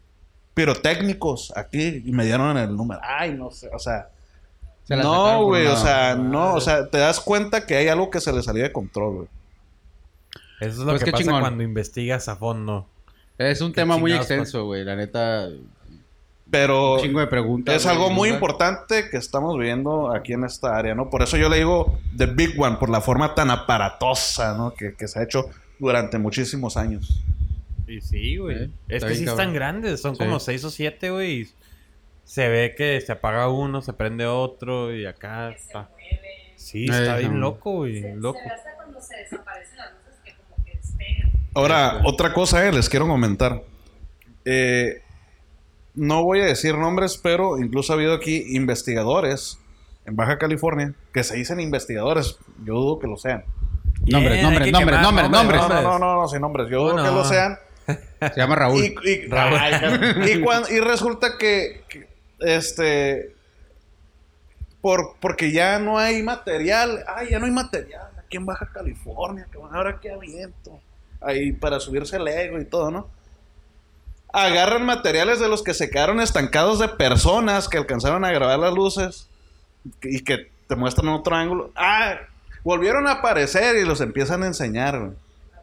pirotécnicos aquí y me dieron el número. Ay, no sé, o sea. Se la No, güey, o sea, no, o sea, te das cuenta que hay algo que se le salió de control, güey. Eso es lo Pues que pasa chingón. cuando investigas a fondo. Es un tema muy extenso, güey. La neta, Pero un chingo de preguntas. es algo muy importante que estamos viendo aquí en esta área, ¿no? Por eso yo le digo The Big One, por la forma tan aparatosa, ¿no? Que, que se ha hecho durante muchísimos años. Y sí, güey. Sí, es está que sí cabrón. están grandes. Son Sí. como seis o siete, güey. Y Se ve que se apaga uno, se prende otro y acá que se está. mueve. Sí, Eh, está bien no. loco, güey. Se, Loco. se ve hasta cuando se desaparecen las luces que como que despegan. Ahora, otra cosa, eh, les quiero comentar. Eh, no voy a decir nombres, pero incluso ha habido aquí investigadores en Baja California que se dicen investigadores. Yo dudo que lo sean. Nombres, nombres, nombres, nombres, nombres. No, no, no, no, no, sin nombres. Yo dudo ¿Cómo que lo sean. Se llama Raúl. Y, y, ay, y cuan- y resulta que, que, este por porque ya no hay material, ay, ya no hay material aquí en Baja California, que ahora qué aviento. Ahí para subirse el ego y todo, ¿no? Agarran materiales de los que se quedaron estancados de personas que alcanzaron a grabar las luces y que te muestran otro ángulo. Ah, volvieron a aparecer y los empiezan a enseñar güey,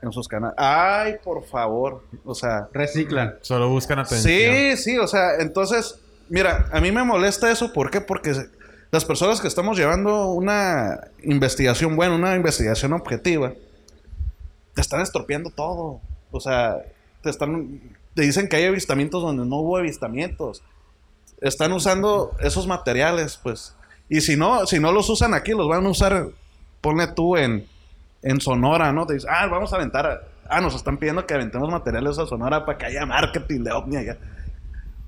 en sus canales. Ay, por favor. O sea, Reciclan. Solo buscan atención. Sí, sí, o sea, entonces, mira, a mí me molesta eso, ¿por qué? Porque las personas que estamos llevando una investigación buena, una investigación objetiva, te están estropeando todo. O sea, te están, te dicen que hay avistamientos donde no hubo avistamientos. Están usando esos materiales, pues. Y si no, si no los usan aquí, los van a usar, ponle tú en, en Sonora, ¿no? Te dicen, ah, vamos a aventar, ah, nos están pidiendo que aventemos materiales a Sonora para que haya marketing de ovni allá.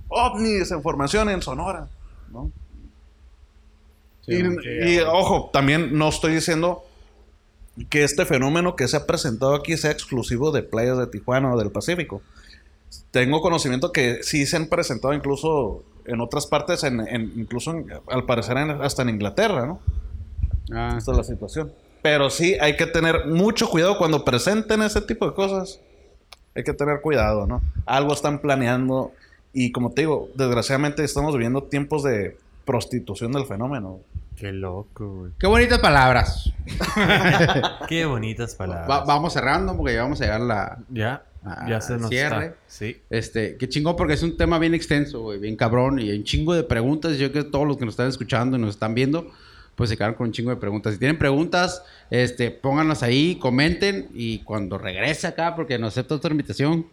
Ovnis en formación en Sonora, ¿no? Sí, y, man. y, ojo, también no estoy diciendo que este fenómeno que se ha presentado aquí sea exclusivo de playas de Tijuana o del Pacífico. Tengo conocimiento que sí se han presentado incluso en otras partes, en, en- incluso en- al parecer en- hasta en Inglaterra, ¿no? Ah, Esta es la situación. Pero sí hay que tener mucho cuidado cuando presenten ese tipo de cosas. Hay que tener cuidado, ¿no? Algo están planeando y como te digo, desgraciadamente estamos viviendo tiempos de prostitución del fenómeno. Qué loco, güey. Qué bonitas palabras. Qué bonitas palabras. Va- vamos cerrando porque ya vamos a llegar a la... Ya, Ah, ya se nos cierre. está. Sí. Este, qué chingón porque es un tema bien extenso, güey, bien cabrón y hay un chingo de preguntas. Yo creo que todos los que nos están escuchando y nos están viendo, pues se quedaron con un chingo de preguntas. Si tienen preguntas, este, pónganlas ahí, comenten y cuando regrese acá, porque nos acepta otra invitación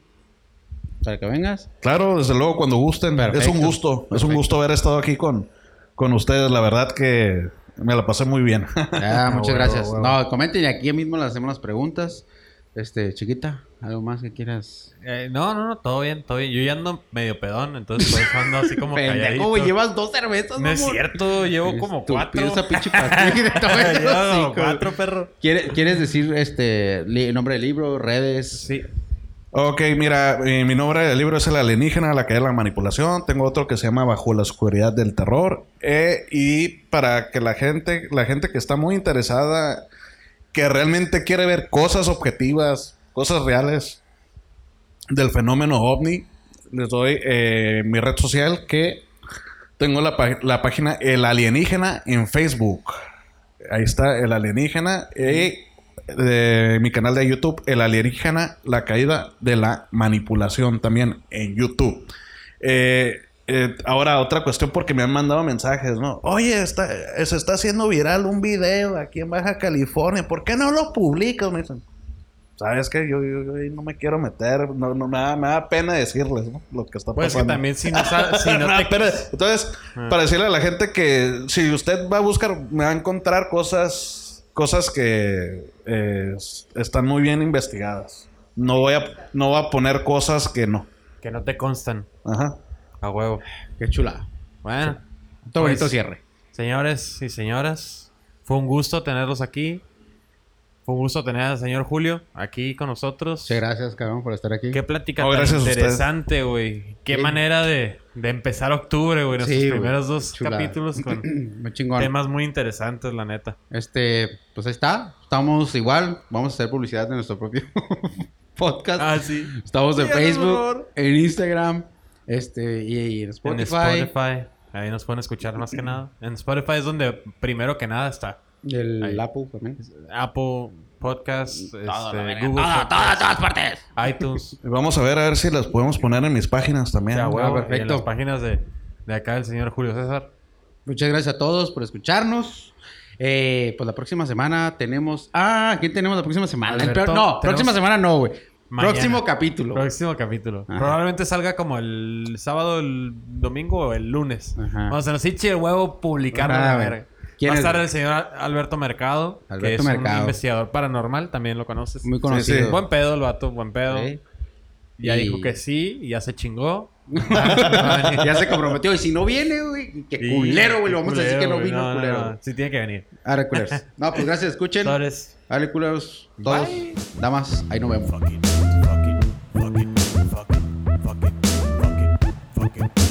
para que vengas. Claro, desde luego, cuando gusten. Es un gusto. Es un gusto haber estado aquí con, con ustedes. La verdad que me la pasé muy bien. Ah, muchas huevo, gracias. No, comenten y aquí mismo les hacemos las preguntas. Este, chiquita, algo más que quieras. Eh, no, no, no, todo bien, todo bien. Yo ya ando medio pedón, entonces por eso ando así como calladito. güey, llevas dos cervezas, No es mamón. cierto, llevo como cuatro. esa pinche cuatro, perro. ¿Quieres, ¿Quieres decir este nombre del libro, redes? Sí. Ok, mira, eh, mi nombre del libro es El alienígena, la caída de la manipulación. Tengo otro que se llama Bajo la oscuridad del terror. Eh, y para que la gente, la gente que está muy interesada, que realmente quiere ver cosas objetivas, cosas reales del fenómeno ovni, les doy eh, mi red social que tengo la, la página El Alienígena en Facebook. Ahí está El Alienígena. Y eh, mi canal de YouTube, El Alienígena, la caída de la manipulación también en YouTube. Eh, eh, ahora, otra cuestión porque me han mandado mensajes, ¿no? Oye, está, se está haciendo viral un video aquí en Baja California. ¿Por qué no lo publicas? Me dicen. ¿Sabes qué? Yo, yo- yo ahí no me quiero meter. No, no, me, da, me da pena decirles, ¿no? Lo que está Pues que pasando. también si no, sa- si no No, te... pero, entonces, Ah. para decirle a la gente que si usted va a buscar, me va a encontrar cosas, cosas que eh, están muy bien investigadas. No voy a, no voy a poner cosas que no. Que no te constan. Ajá. A huevo. Qué chula. Bueno, Todo Pues- bonito cierre. señores y señoras, fue un gusto tenerlos aquí. Fue un gusto tener al señor Julio aquí con nosotros. Muchas gracias, cabrón, por estar aquí. Qué plática Oh, tan interesante, güey. Qué Sí. manera de, de empezar octubre, güey. Nuestros Sí, güey. primeros dos Chulada. capítulos con Muy temas muy interesantes, la neta. Este, pues ahí está. Estamos igual. Vamos a hacer publicidad de nuestro propio podcast. Ah, sí. Estamos en Sí, Facebook, en Instagram, este, y, y en En Spotify. Spotify. Ahí nos pueden escuchar más que nada. En Spotify es donde primero que nada está. El Ahí. Apple también. Apple Podcast, Todo, la este. Google Todo, Podcast, todo, todas partes. iTunes. Vamos a ver a ver si las podemos poner en mis páginas también. Ya, huevo, perfecto. y en las páginas de, de acá del señor Julio César. Muchas gracias a todos por escucharnos. Eh, pues la próxima semana tenemos. Ah, ¿quién tenemos la próxima semana? El peor- No, próxima semana no, güey. Próximo capítulo. Próximo capítulo. Ajá. Probablemente salga como el sábado, el domingo o el lunes. Ajá. Vamos a nos hinche el huevo publicarlo. Ah, la bueno. ¿Quién Va a estar el señor Alberto Mercado, Alberto que es Mercado. un investigador paranormal, también lo conoces. Muy conocido. Sí, sí. Buen pedo el vato, buen pedo. Ya y... dijo que sí, y ya se chingó. ya se comprometió. Y si no viene, güey, que culero, güey. Lo vamos culero, a decir que no vino, no, culero. No, no. Sí, tiene que venir. Ah, Arre, culeros. No, pues gracias, escuchen. Sores. Arre, culeros. Todos. Bye. Damas, ahí nos vemos. Fuck it, fuck it, fuck it.